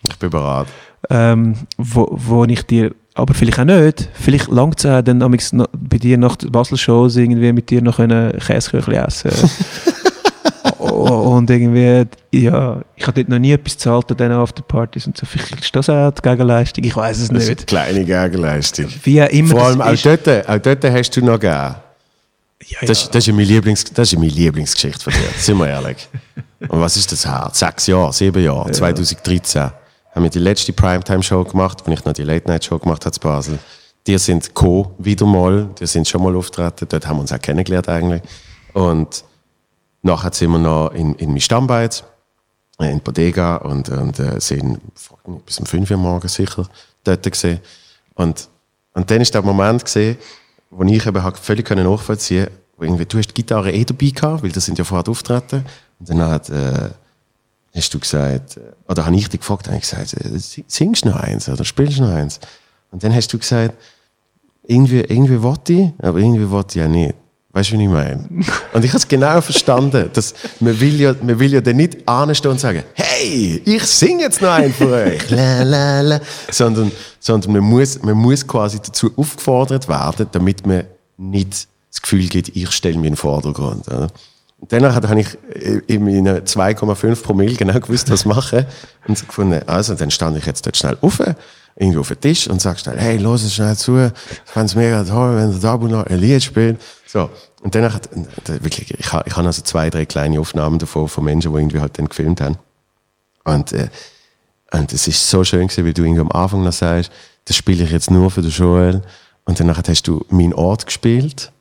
Ich bin bereit. ähm, wo, wo ich dir, aber vielleicht auch nicht, vielleicht langt es auch dann bei dir nach der Basel-Shows irgendwie mit dir noch können Käseküchli essen und irgendwie, ja, ich habe dort noch nie etwas gezahlt an diesen Afterpartys und so. Vielleicht ist das auch die Gegenleistung, ich weiß es Das ist eine nicht. kleine Gegenleistung. Wie immer Vor allem auch dort, auch dort hast du noch gegeben. Ja, Das, ja. das, ist meine Lieblings, das ist meine Lieblingsgeschichte von dir, sind wir ehrlich. Und was ist das her? Sechs Jahre, sieben Jahre, 2013 haben wir die letzte Primetime-Show gemacht, wenn ich noch die Late-Night-Show gemacht habe in Basel. Die sind Co. wieder mal, die sind schon mal auftreten, dort haben wir uns auch kennengelernt eigentlich. Und nachher sind wir noch in, in mein Stammbeiz, äh, in Bodega und, und äh, sind bis um 5 Uhr morgens sicher dort gesehen. Und, und dann ist der Moment gesehen, wo ich eben halt völlig nachvollziehen wo irgendwie, du hast die Gitarre eh dabei gehabt, weil das sind ja vorher auftreten. Und dann hat, äh, hast du gesagt, äh, oder habe ich dich gefragt, habe ich gesagt, äh, si- singst du noch eins oder spielst du noch eins? Und dann hast du gesagt, irgendwie, irgendwie wollte ich, aber irgendwie wollte ich ja nicht. Weißt du, wie ich meine? Und ich habe es genau verstanden, dass man will ja, man will ja dann nicht anstehen und sagen, hey, ich singe jetzt noch einen für euch. Sondern, sondern man muss, man muss quasi dazu aufgefordert werden, damit man nicht das Gefühl gibt, ich stelle mich in den Vordergrund. Oder? Und danach habe ich in meinen 2,5 Promille genau gewusst, was machen. Und gefunden, also, dann stand ich jetzt dort schnell auf, irgendwo auf den Tisch und sag schnell, hey, los es schnell zu, ich fände es mega toll, wenn der Dabu noch ein Lied spielt. So. Und danach wirklich, ich habe, ich habe also zwei, drei kleine Aufnahmen davon von Menschen, die irgendwie halt dann gefilmt haben. Und, äh, und es ist so schön gewesen, weil du irgendwie am Anfang noch sagst, das spiele ich jetzt nur für den Joel. Und danach hast du meinen Ort gespielt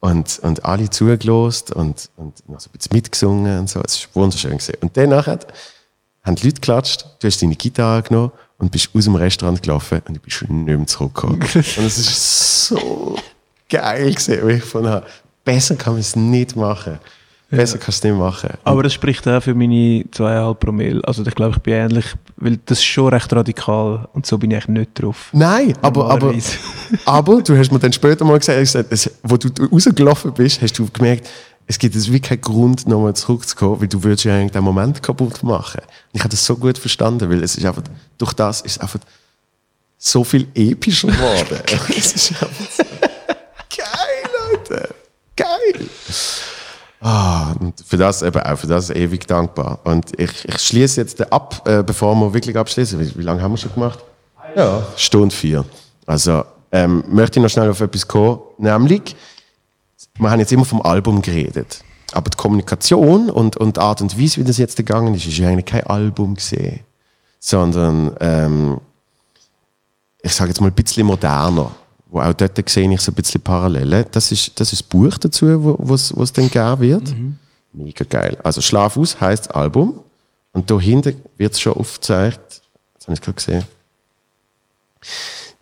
und, und alle zugelost und, und noch so ein bisschen mitgesungen und so. Es war wunderschön gewesen. Und danach hat, haben die Leute geklatscht, du hast deine Gitarre genommen und bist aus dem Restaurant gelaufen und du bist nicht mehr zurückgekommen. und es ist so geil gewesen, weil ich von besser kann man es nicht machen. Besser kannst du es nicht machen. Aber das spricht auch für meine 2,5 Promille. Also ich glaube, ich bin ähnlich, weil das ist schon recht radikal und so bin ich nicht drauf. Nein, aber, aber, aber du hast mir dann später mal gesagt, gesagt es, wo du rausgelaufen bist, hast du gemerkt, es gibt jetzt wirklich keinen Grund, nochmal zurückzukommen, weil du würdest ja eigentlich den Moment kaputt machen. Und ich habe das so gut verstanden, weil es ist einfach, durch das ist es einfach so viel epischer geworden. es ist einfach. Geil. Ah, und für das eben auch, für das ewig dankbar. Und ich, ich schließe jetzt ab, äh, bevor wir wirklich abschließen. Wie, wie lange haben wir schon gemacht? Ja, Stunde vier. Also, ähm, möchte ich noch schnell auf etwas kommen. Nämlich, wir haben jetzt immer vom Album geredet. Aber die Kommunikation und, und die Art und Weise, wie das jetzt gegangen ist, ist ja eigentlich kein Album gesehen. Sondern, ähm, ich sage jetzt mal ein bisschen moderner. Wo auch dort sehe ich so ein bisschen Parallelen. Das ist, das ist das Buch dazu, wo was dann geben wird. Mega geil. Also Schlaf aus heißt Album. Und da hinten wird es schon aufgezeigt. Jetzt habe ich es gerade gesehen.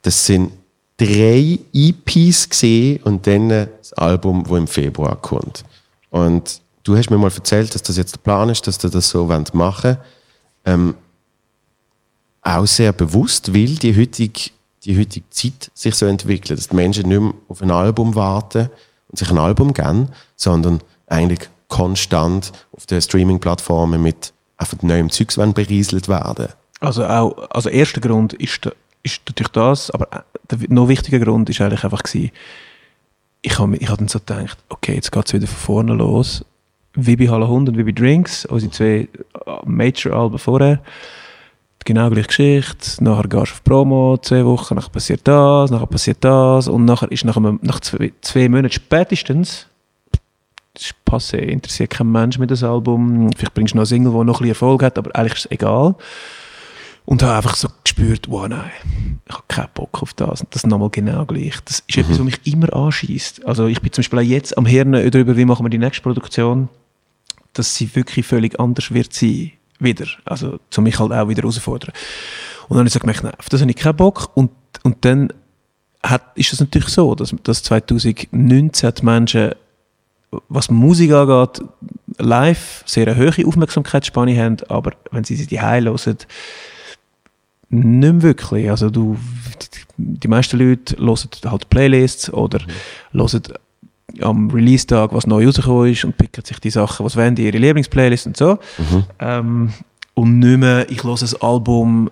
Das sind drei EPs gesehen und dann das Album, wo im Februar kommt. Und du hast mir mal erzählt, dass das jetzt der Plan ist, dass du das so machen wollt. Ähm, auch sehr bewusst, weil die heutige, die heutige Zeit sich so entwickelt, dass die Menschen nicht mehr auf ein Album warten und sich ein Album geben, sondern eigentlich konstant auf den Streaming-Plattformen mit einfach neuem Zeugs berieselt werden. Also auch, also erster Grund ist, ist natürlich das, aber der noch wichtiger Grund ist eigentlich einfach gewesen, ich habe ich hab dann so gedacht, okay, jetzt geht es wieder von vorne los, wie bei Halle Hund und wie bei Drinks, unsere zwei Major-Alben vorher. Genau gleiche Geschichte. Nachher gehst du auf Promo, zwei Wochen, nachher passiert das, nachher passiert das und nachher ist nach, einem, nach zwei, zwei Monaten spätestens das ist passé, interessiert kein Mensch mehr das Album. Vielleicht bringst du noch eine Single, die noch ein bisschen Erfolg hat, aber eigentlich ist es egal. Und habe einfach so gespürt, wow, nein, ich habe keinen Bock auf das. Und das nochmal genau gleich. Das ist etwas, was mich immer anschießt. Also ich bin zum Beispiel auch jetzt am Hirn darüber, wie machen wir die nächste Produktion, dass sie wirklich völlig anders wird sein. Wieder. Also, zu mich halt auch wieder herausfordern. Und dann habe ich so gemerkt, nein, auf das habe ich keinen Bock. Und, und dann hat, ist es natürlich so, dass, dass 2019 die Menschen was Musik angeht, live sehr eine hohe Aufmerksamkeitsspanne haben, aber wenn sie sie die hören, nicht mehr wirklich. Also du, die meisten Leute hören halt Playlists oder mhm. hören am Release-Tag, was neu rausgekommen ist und picken sich die Sachen, was wollen die, ihre Lieblingsplaylist und so. Mhm. Ähm, und nicht mehr, ich höre ein Album,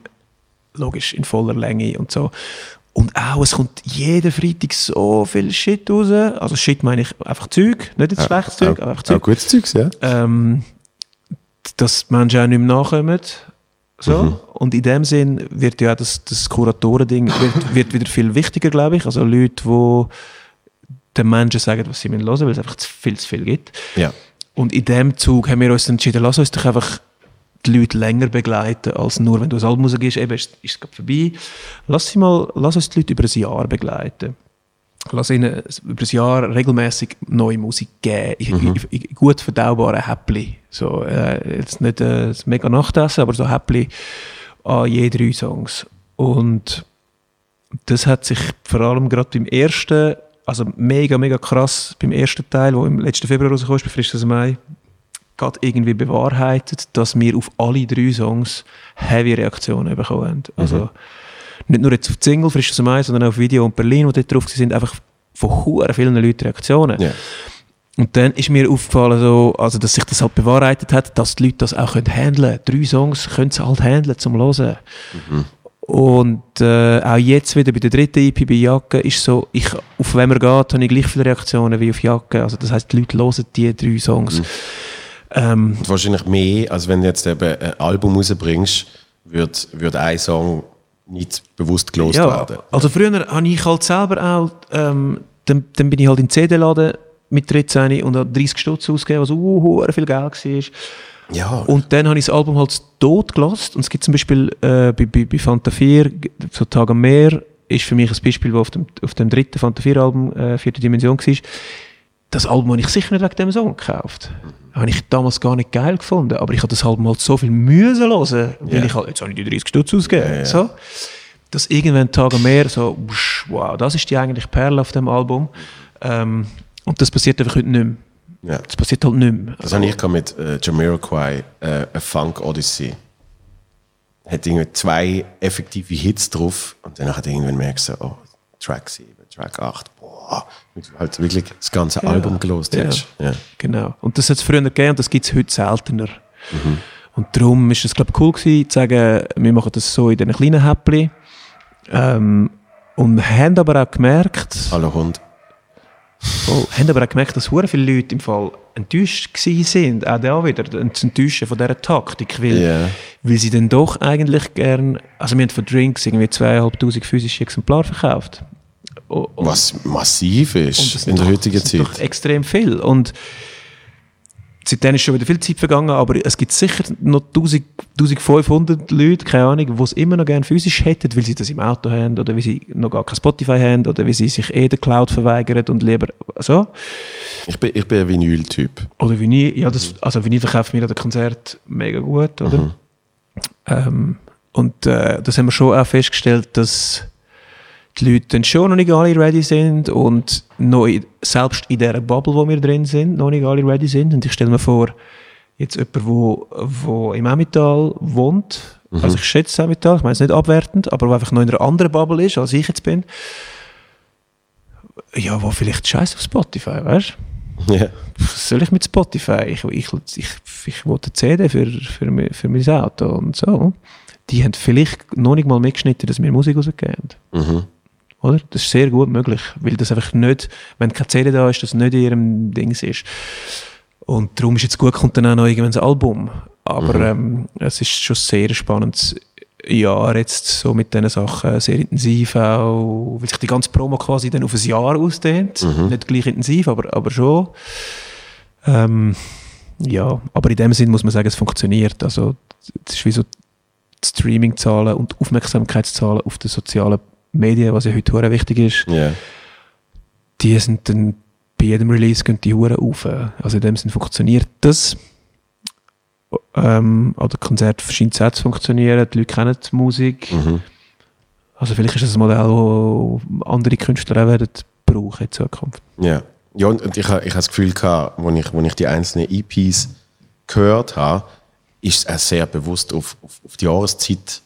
logisch, in voller Länge und so. Und auch, es kommt jeden Freitag so viel Shit raus. Also Shit meine ich einfach Zeug, nicht jetzt schlechtes Zeug, aber einfach Zeug. Auch gutes Zeug, ja. Ähm, dass Menschen auch nicht mehr nachkommen. So. Mhm. Und in dem Sinn wird ja das, das Kuratoren-Ding wird, wird wieder viel wichtiger, glaube ich. Also Leute, die den Menschen sagen, was sie hören müssen, weil es einfach zu viel zu viel gibt. Ja. Und in dem Zug haben wir uns entschieden, lass uns doch einfach die Leute länger begleiten, als nur, wenn du ein Album rausgehst, eben ist, ist es gerade vorbei. Lass, sie mal, lass uns die Leute über ein Jahr begleiten. Lass ihnen über ein Jahr regelmäßig neue Musik geben. Mhm. In, in gut verdaubaren Häppchen. So, äh, jetzt nicht äh, mega Nachtessen, aber so Häppchen an je drei Songs. Und das hat sich vor allem gerade beim ersten, also mega, mega krass, beim ersten Teil, wo im letzten Februar rausgekommen ist, bei Frisches Mai, gerade irgendwie bewahrheitet, dass wir auf alle drei Songs heavy Reaktionen bekommen haben. Mhm. Also nicht nur jetzt auf die Single «Frisch aus dem Mai», sondern auch auf Video und Berlin, wo dort drauf sind, einfach von hohen vielen Leuten Reaktionen. Yeah. Und dann ist mir aufgefallen, so, also, dass sich das halt bewahrheitet hat, dass die Leute das auch können handeln können. Drei Songs können sie halt handeln zum Hören. Mhm. Und äh, auch jetzt wieder bei der dritten EP bei Jacke ist so, ich, auf wem er geht, habe ich gleich viele Reaktionen wie auf Jacke. Also das heißt, die Leute hören die drei Songs. Mhm. Ähm, wahrscheinlich mehr, als wenn du jetzt eben ein Album rausbringst, wird, wird ein Song nicht bewusst gelost ja, werden. Also früher habe ich halt selber auch, ähm, dann, dann bin ich halt in CD-Laden mit 13 und habe 30 Stutz ausgegeben, was uh, viel Geld war. Ja. Und dann habe ich das Album halt tot gelassen. Und es gibt zum Beispiel äh, bei, bei, bei Fanta 4, so Tag am Meer, ist für mich ein Beispiel, das auf dem, auf dem dritten Fanta 4 Album, äh, vierte Dimension war. Das Album habe ich sicher nicht wegen dem Song gekauft habe ich damals gar nicht geil gefunden. Aber ich habe das halt mal so viel Mühe hören, weil yeah. ich halt, jetzt habe ich die 30 Stutz ausgegeben. Yeah, so. Dass irgendwann Tage mehr so, wow, das ist die eigentliche Perle auf dem Album. Ähm, und das passiert einfach heute nicht mehr. Ja. Das passiert halt nicht mehr. Das habe ich mit äh, Jamiroquai, äh, A Funk Odyssey. Hat irgendwie zwei effektive Hits drauf und dann hat irgendwann gemerkt, so, oh, Track 7, Track 8, boah, halt wirklich das ganze ja, Album gelost ja, ja. Genau. Und das hat es früher gegeben und das gibt es heute seltener. Mhm. Und darum ist es, glaube ich, cool gewesen, zu sagen, wir machen das so in diesen kleinen Häppchen. Ähm, und haben aber auch gemerkt... Hallo Hund. Oh, haben aber auch gemerkt, dass sehr viele Leute im Fall enttäuscht sind, auch da wieder, enttäuscht von dieser Taktik, weil, yeah. weil sie dann doch eigentlich gern, also wir haben von Drinks irgendwie zweieinhalbtausend physische Exemplare verkauft. Und, Was massiv ist in der heutigen Zeit. Doch extrem viel. Und seitdem ist schon wieder viel Zeit vergangen, aber es gibt sicher noch 1000, 1500 Leute, keine Ahnung, die es immer noch gerne physisch hätten, weil sie das im Auto haben oder weil sie noch gar kein Spotify haben oder weil sie sich eh der Cloud verweigern und lieber so. Ich bin, ich bin ein Vinyl-Typ. Oder Vinyl, ja, das, also Vinyl verkauft mir an den Konzert mega gut, oder? Mhm. Ähm, und äh, das haben wir schon auch festgestellt, dass die Leute dann schon noch nicht alle ready sind und noch in, selbst in dieser Bubble, wo wir drin sind, noch nicht alle ready sind. Und ich stelle mir vor, jetzt jemand, wo, wo im Emmental wohnt, mhm. also ich schätze Emmental, ich meine es nicht abwertend, aber wo einfach noch in einer anderen Bubble ist, als ich jetzt bin, ja, wo vielleicht Scheiß auf Spotify, weißt du? Yeah. Was soll ich mit Spotify? Ich, ich, ich, ich will eine CD für, für, für mein Auto und so. Die haben vielleicht noch nicht mal mitgeschnitten, dass wir Musik rausgeben. Mhm. Oder? Das ist sehr gut möglich, weil das einfach nicht, wenn keine CD da ist, das nicht in ihrem Ding ist. Und darum ist jetzt gut, kommt dann auch noch irgendwann ein Album. Aber ähm, es ist schon sehr spannendes Jahr jetzt so mit diesen Sachen, sehr intensiv auch, weil sich die ganze Promo quasi dann auf ein Jahr ausdehnt. Nicht gleich intensiv, aber, aber schon. Ähm, ja, aber in dem Sinn muss man sagen, es funktioniert. Also es ist wie so die Streaming-Zahlen und Aufmerksamkeitszahlen auf den sozialen Medien, was ja heute hure wichtig ist, Ja. die sind dann bei jedem Release gehen die Huren auf. Also in dem Sinn funktioniert das. Ähm, oder Konzert verschiedene Sätze zu funktionieren, die Leute kennen die Musik. Mhm. Also vielleicht ist das ein Modell, das andere Künstler auch werden brauchen in Zukunft. Ja. Ja, und, und ich, ich habe das Gefühl gehabt, als ich, als ich die einzelnen EPs gehört habe, ist es auch sehr bewusst auf, auf, auf die Jahreszeit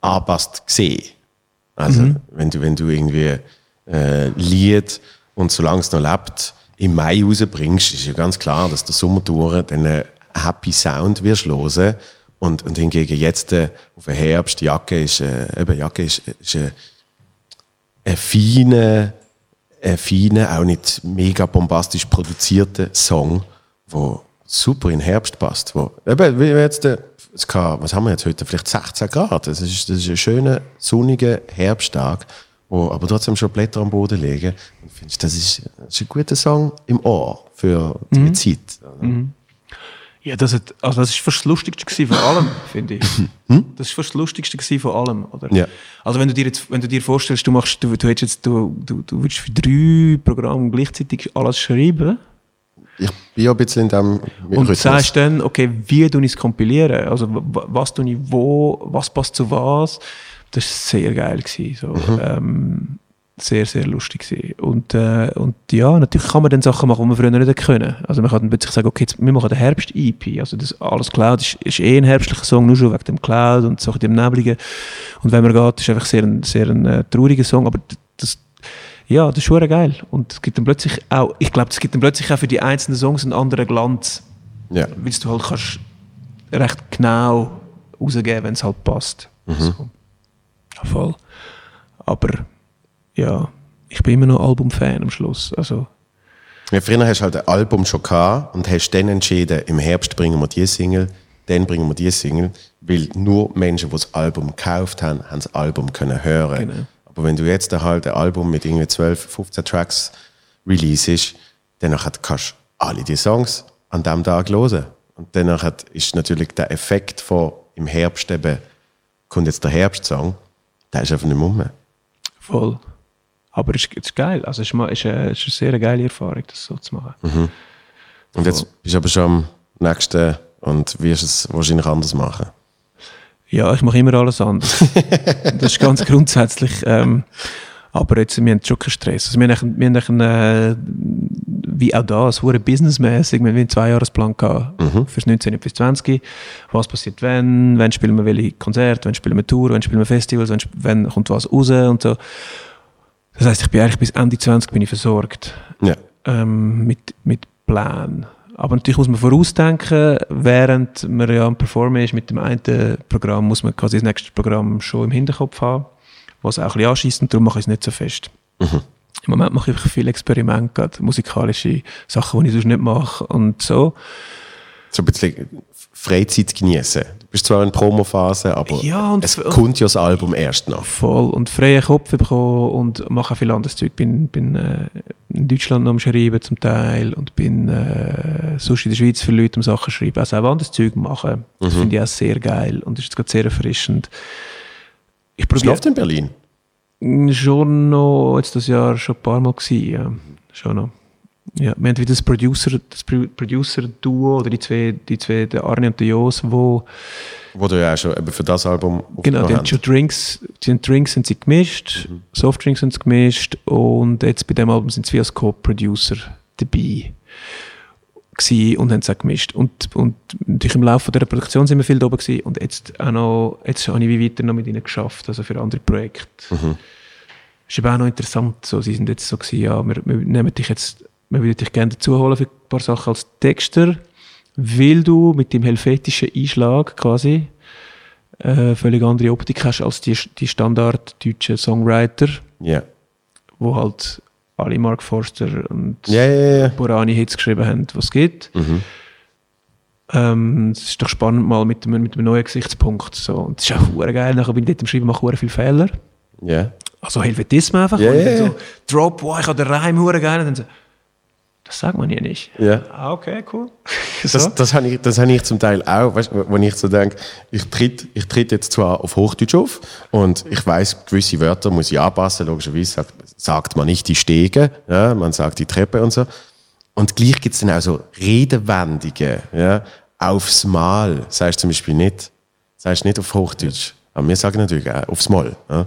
anpasst gesehen. Also, wenn, du, wenn du irgendwie äh, Lied und solange es noch lebt, im Mai rausbringst, ist ja ganz klar, dass der Sommer durch dann einen Happy Sound wirst hören. Und, und hingegen jetzt äh, auf den Herbst, die Jacke ist, äh, eben, Jacke ist, ist äh, ein feiner, ein feiner, auch nicht mega bombastisch produzierter Song, der super in den Herbst passt. Wo, eben, wie jetzt, äh, es kann, was haben wir jetzt heute? Vielleicht 16 Grad. Das ist, das ist ein schöner, sonniger Herbsttag, wo aber trotzdem schon Blätter am Boden liegen. Und findest, das ist, das ist ein guter Song im Ohr für die Zeit. Ja, das, hat, also das ist fast das Lustigste gewesen von allem, finde ich. Das ist fast das Lustigste gewesen von allem, oder? Ja. Also wenn du dir jetzt, wenn du dir vorstellst, du machst, du, du jetzt, du, du, du willst für drei Programme gleichzeitig alles schreiben Ich bin ja ein bisschen in dem und Rhythmus. sagst dann, okay, wie ich es kompilieren? Also wa- was tue ich wo, was passt zu was? Das war sehr geil gewesen, so. Ähm, sehr, sehr lustig gewesen. Und, äh, und ja, natürlich kann man dann Sachen machen, die man früher nicht können. Also man kann dann plötzlich sagen, okay, jetzt, wir machen den Herbst-EP. Also das alles Cloud ist, ist eh ein herbstlicher Song, nur schon wegen dem Cloud und so dem Nebligen. Und wenn man geht, ist einfach sehr ein, sehr ein äh, trauriger Song, aber das, ja, das ist schon geil. Und es gibt dann plötzlich auch, ich glaube, es gibt dann plötzlich auch für die einzelnen Songs einen anderen Glanz, Ja. weil du halt kannst recht genau rausgeben, wenn es halt passt. So. Ja, voll. Aber ja, ich bin immer noch Album-Fan am Schluss. Also, Ja, früher hast du halt ein Album schon gehabt und hast dann entschieden, im Herbst bringen wir die Single, dann bringen wir die Single, weil nur Menschen, die das Album gekauft haben, haben das Album können hören. Genau. Aber wenn du jetzt halt ein Album mit irgendwie 12, 15 Tracks releases, dann kannst du alle die Songs an diesem Tag hören. Und danach ist natürlich der Effekt von im Herbst eben, kommt jetzt der Herbstsong, der ist einfach nicht mehr rum. voll. Aber es ist, geil. Also, es ist, ist, eine, ist eine sehr geile Erfahrung, das so zu machen. Und jetzt bist du aber schon am nächsten und wirst es wahrscheinlich anders machen. Ja, ich mache immer alles anders. das ist ganz grundsätzlich. Ähm, aber jetzt, wir haben schon keinen Stress. Also wir haben, wir haben äh, wie auch da, es wurde businessmäßig, wir haben einen Zweijahresplan gehabt, fürs 19 und fürs 20. Was passiert wenn, wenn spielen wir welche Konzerte, wenn spielen wir Tour, wenn spielen wir Festivals, wenn, wenn kommt was raus und so. Das heisst, ich bin eigentlich bis Ende 20 bin ich versorgt Ja. ähm, mit, mit Plänen. Aber natürlich muss man vorausdenken, während man ja am Performen ist mit dem einen Programm, muss man quasi das nächste Programm schon im Hinterkopf haben, was auch ein bisschen anschießt und darum mache ich es nicht so fest. Im Moment mache ich viele Experimente, gerade musikalische Sachen, die ich sonst nicht mache und so. So ein bisschen Freizeit genießen. Du bist zwar in Promophase, aber Ja, es kommt ja das Album erst noch. voll und freien Kopf bekommen und mache viel anderes Zeug. Bin, bin äh, in Deutschland noch am Schreiben zum Teil und bin äh, sonst in der Schweiz für Leute am Sachen schreiben. Also auch anderes Zeug machen. Das finde ich auch sehr geil und das ist jetzt gerade sehr erfrischend. Ich probiere oft in Berlin? schon noch, jetzt das Jahr schon ein paar Mal gewesen, ja. Schon noch. Ja, wir haben wieder das Producer, das Pro- Producer-Duo oder die zwei, die zwei, der Arne und der Jos, wo Wo du ja auch schon eben für das Album Genau, die haben schon Drinks, die haben Drinks sind sie gemischt, Softdrinks sind sie gemischt und jetzt bei dem Album sind sie als Co-Producer dabei und haben es auch gemischt. Und, und natürlich im Laufe der Produktion sind wir viel da oben gewesen und jetzt auch noch, jetzt habe ich wie weiter noch mit ihnen geschafft, also für andere Projekte. Ist eben auch noch interessant, so, sie sind jetzt so gewesen, ja, wir, wir nehmen dich jetzt, wir würden dich gerne dazu holen für ein paar Sachen als Texter, weil du mit dem helvetischen Einschlag quasi äh, völlig andere Optik hast als die, die standarddeutschen Songwriter, Ja. wo halt alle Mark Forster und Ja, ja, ja. Borani-Hits geschrieben haben, was es gibt. Mhm. Ähm, es ist doch spannend mal mit einem, mit einem neuen Gesichtspunkt. So. Und es ist auch hure geil. Nachher bin ich dort am Schreiben, mache hure viele Fehler. Ja. Also Helvetismus einfach. Ja, und dann so, Drop, wow, ich habe den Reim hure geil. Und dann so, das sagt man ja nicht. Ja. Ah, okay, cool. Das, so. das habe ich, das habe ich zum Teil auch, weißt, wenn ich so denke, ich tritt, ich tritt jetzt zwar auf Hochdeutsch auf und ich weiß, gewisse Wörter muss ich anpassen, logischerweise sagt, sagt man nicht die Stege, ja, man sagt die Treppe und so. Und gleich gibt es dann auch so Redewendungen, ja, aufs Mal, sagst du zum Beispiel nicht, sagst nicht auf Hochdeutsch. Aber wir sagen natürlich auch aufs Mal. Ja.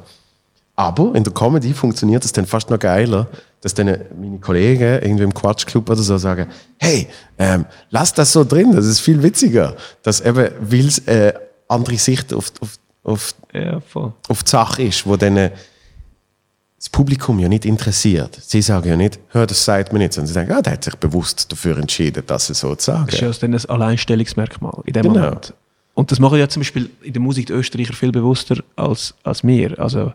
Aber in der Comedy funktioniert es dann fast noch geiler, dass dann meine Kollegen irgendwie im Quatschclub oder so sagen, hey, ähm, lass das so drin, das ist viel witziger. Dass eben, weil es äh, andere Sicht auf, auf, auf, ja, auf die Sache ist, wo dann äh, das Publikum ja nicht interessiert. Sie sagen ja nicht, hör, das sagt mir nicht, sondern sie denken, ah, der hat sich bewusst dafür entschieden, das so zu sagen. Das ist ja dann ein Alleinstellungsmerkmal in dem Genau. Moment. Und das machen ja zum Beispiel in der Musik die Österreicher viel bewusster als, als wir. Also,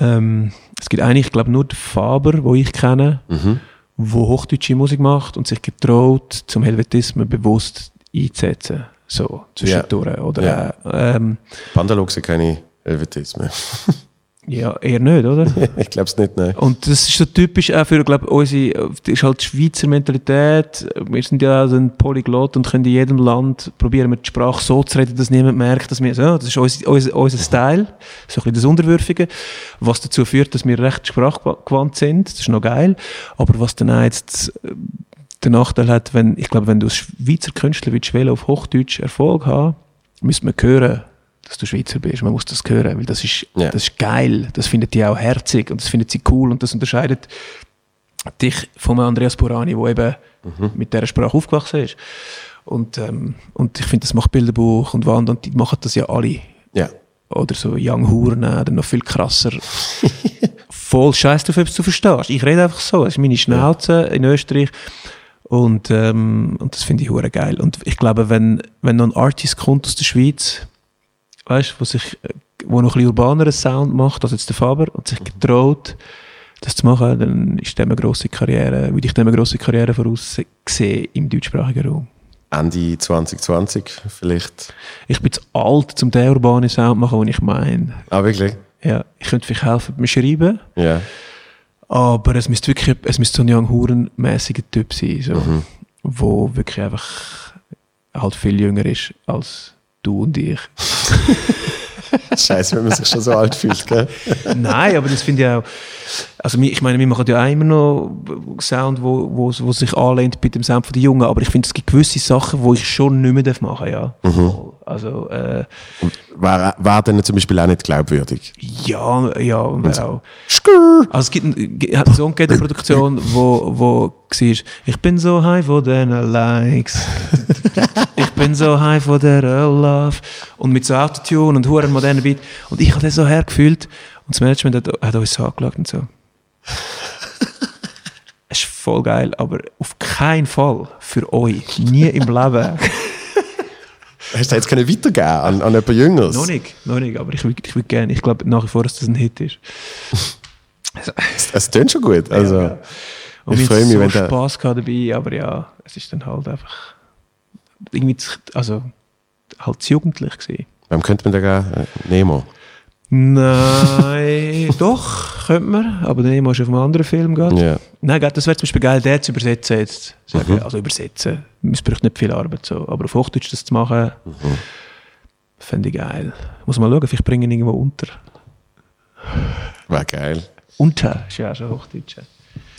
ähm, es gibt eigentlich, ich glaube, nur den Faber, wo ich kenne, Mhm. wo hochdeutsche Musik macht und sich getraut, zum Helvetismus bewusst einzusetzen. So, zwischendurch. Oder, Ja. äh, ähm, Pandalog sind keine Helvetismen. ja, eher nicht, oder? ich glaube es nicht, nein. Und das ist so typisch auch für, glaube unsere, das ist halt die Schweizer Mentalität. Wir sind ja also ein Polyglot und können in jedem Land probieren, wir die Sprache so zu reden, dass niemand merkt, dass wir, so, das ist unser, unser, unser Style, so ein bisschen das Unterwürfige, was dazu führt, dass wir recht sprachgewandt sind. Das ist noch geil. Aber was dann auch jetzt äh, den Nachteil hat, wenn, ich glaube, wenn du als Schweizer Künstler willst, wählen, auf Hochdeutsch Erfolg haben, müsste man hören, dass du Schweizer bist. Man muss das hören, weil das ist, Ja. das ist geil. Das findet die auch herzig und das findet sie cool und das unterscheidet dich von Andreas Burani, der eben mit dieser Sprache aufgewachsen ist. Und, ähm, und ich finde, das macht Bilderbuch und Wand und die machen das ja alle. Ja. Oder so Young Huren oder noch viel krasser. Voll scheiß drauf, ob du verstehst. Ich rede einfach so. Das ist meine Schnauze in Österreich. Und, ähm, und das finde ich hure geil. Und ich glaube, wenn, wenn noch ein Artist kommt aus der Schweiz, weißt du, wo sich, äh, wo noch ein bisschen urbaneren Sound macht, als jetzt der Faber, und sich getraut, das zu machen, dann ist dem eine grosse Karriere, würde ich dem eine grosse Karriere voraussehen im deutschsprachigen Raum. Ende 2020 vielleicht. Ich bin zu alt, um den urbanen Sound zu machen, den ich meine. Ah, wirklich? Ja, ich könnte vielleicht helfen beim Schreiben, Ja. aber es müsste wirklich, es müsste so ein Young Huren-mäßiger Typ sein, so, Mhm. wo wirklich einfach halt viel jünger ist als du und ich. Scheiße, wenn man sich schon so alt fühlt, gell? Nein, aber das finde ich auch. Also, ich meine, wir machen ja immer noch Sound, wo, wo, wo sich anlehnt bei dem Sound von den Jungen, aber ich finde, es gibt gewisse Sachen, wo ich schon nicht mehr machen darf. Ja. Mhm. Also, äh, War, war dann zum Beispiel auch nicht glaubwürdig. ja, ja, und wer auch. Skrrr. Also es gibt, hat einen Song gegeben der Produktion, wo, wo war, ich bin so high von den Likes, ich bin so high von der Love und mit so Autotune und huren modernen Beat und ich habe das so hergefühlt und das Management hat, hat uns so angeschaut und so. Es ist voll geil, aber auf keinen Fall für euch, nie im Leben. Hast du jetzt können weitergeben an, an jemand Jüngeres? noch nicht, noch nicht, aber ich würde ich würd gerne, ich glaube nach wie vor, dass das ein Hit ist. Es, tönt schon gut. Also, ja. Und ich freue mich, so wenn Spaß gehabt dabei, aber ja, es ist dann halt einfach irgendwie, zu, also halt zu jugendlich gewesen. wem könnte man da geben? Äh, Nemo. Nein, doch, könnte man, aber dann immer schon auf einem anderen Film geht. Ja. Nein, das wäre zum Beispiel geil, den zu übersetzen jetzt. Mhm. Also übersetzen, es braucht nicht viel Arbeit, so. aber auf Hochdeutsch das zu machen, Mhm. fände ich geil. Muss mal schauen, vielleicht bringen ihn irgendwo unter. War geil. Unter ist ja auch schon Hochdeutsch.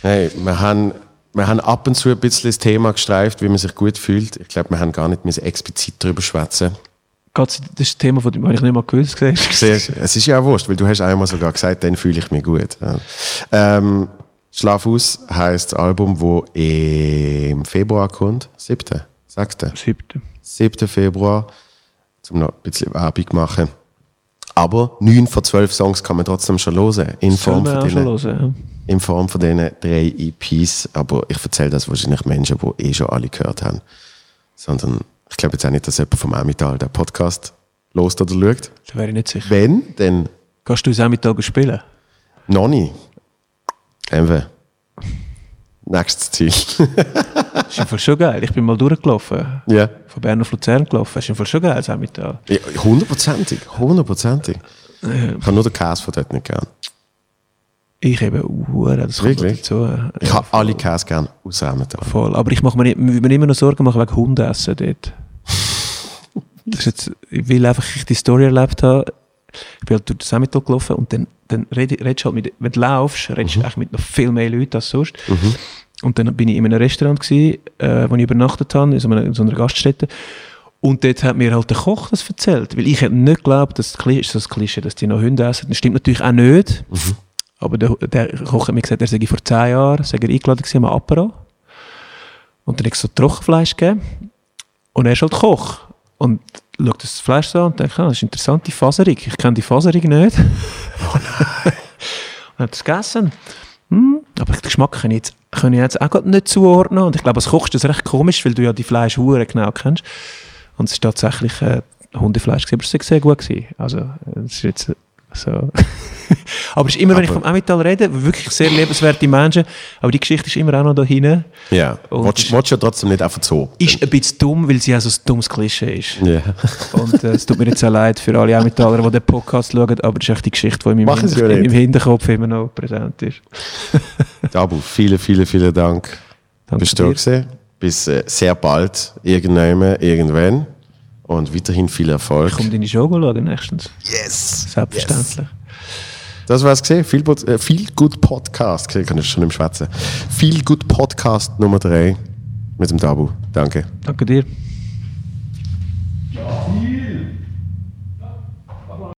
Hey, wir haben, wir haben ab und zu ein bisschen das Thema gestreift, wie man sich gut fühlt. Ich glaube, wir haben gar nicht müssen explizit darüber schwätzen. Das ist das Thema, von dem habe ich nicht mal gewusst. Siehst, es ist ja auch wurscht, weil du hast einmal sogar gesagt, dann fühle ich mich gut. Ja. Ähm, Schlaf aus heisst das Album, wo im Februar kommt. 7. 6. Siebte. 7. Februar, um noch ein bisschen Werbung machen. Aber 9 von 12 Songs kann man trotzdem schon hören. In Form, von denen, hören, in Form von diesen drei EPs. Aber ich erzähle das wahrscheinlich Menschen, die eh schon alle gehört haben. Sondern ich glaube jetzt auch nicht, dass jemand vom Amital den Podcast lost oder schaut. Da wäre ich nicht sicher. Wenn, dann Kannst du es mit Tagen spielen? noch nicht. Eben. nächstes Ziel. Das ist im Fall schon geil. Ich bin mal durchgelaufen. ja. Von Bern auf Luzern gelaufen. Das ist im Fall schon geil, das Emmental. Ja, Hundertprozentig, hundertprozentig. Ich habe nur den Käse von dort nicht gern. Ich eben, uh, das kommt Wirklich? dazu. Ich habe alle Käse gern aus Emmental. Voll. Aber ich mache mir, mir immer noch Sorgen machen wegen Hundeessen dort. Das ist jetzt, weil einfach ich die Story erlebt habe. Ich bin halt durch das Emmental gelaufen und dann, dann red, redest du halt mit, wenn du laufst, redest du eigentlich mit noch viel mehr Leuten als sonst. Und dann bin ich in einem Restaurant gewesen, äh, wo ich übernachtet habe, in so einer, in so einer Gaststätte. Und dort hat mir halt der Koch das erzählt. Weil ich hätte nicht geglaubt, dass das Klischee, das Klischee, dass die noch Hunde essen. Das stimmt natürlich auch nicht. Aber der, der Koch hat mir gesagt, er sei vor zehn Jahren sei er eingeladen gewesen am Apero. Und dann hat es so Trockenfleisch gegeben. Und er ist halt Koch. Und schaut das Fleisch so an und denkt, ah, das ist interessant, die Faserung. Ich kenne die Faserung nicht. Oh nein. und hat es gegessen. Hm, aber den Geschmack kann ich jetzt, kann ich jetzt auch nicht zuordnen. Und ich glaube, als Koch ist das recht komisch, weil du ja die Fleisch hure genau kennst. Und es ist tatsächlich äh, Hundefleisch gewesen, aber es war sehr gut. Gewesen. Also, es ist jetzt so. aber es ist immer, wenn ich Aber- vom Emmental rede, wirklich sehr lebenswerte Menschen, aber die Geschichte ist immer auch noch da hinten. Ja. Willst ja trotzdem nicht einfach so? Ist ein bisschen dumm, weil sie auch so ein dummes Klischee ist. Ja. Und äh, es tut mir jetzt auch leid für alle Emmentaler, die den Podcast schauen, aber das ist echt die Geschichte, die in meinem, Hinter in meinem Hinterkopf immer noch präsent ist. Dabu, vielen, vielen, vielen Dank. Danke Bist du da? Bis äh, sehr bald, irgendwann, irgendwann und weiterhin viel Erfolg. Ich komme deine Show schauen nächstens. Yes! Selbstverständlich. Yes. Das war's gesehen. Viel, äh, viel Good Podcast. Ich kann ich schon im Schwätzen. Viel Good Podcast Nummer 3 mit dem Tabu. Danke. Danke dir.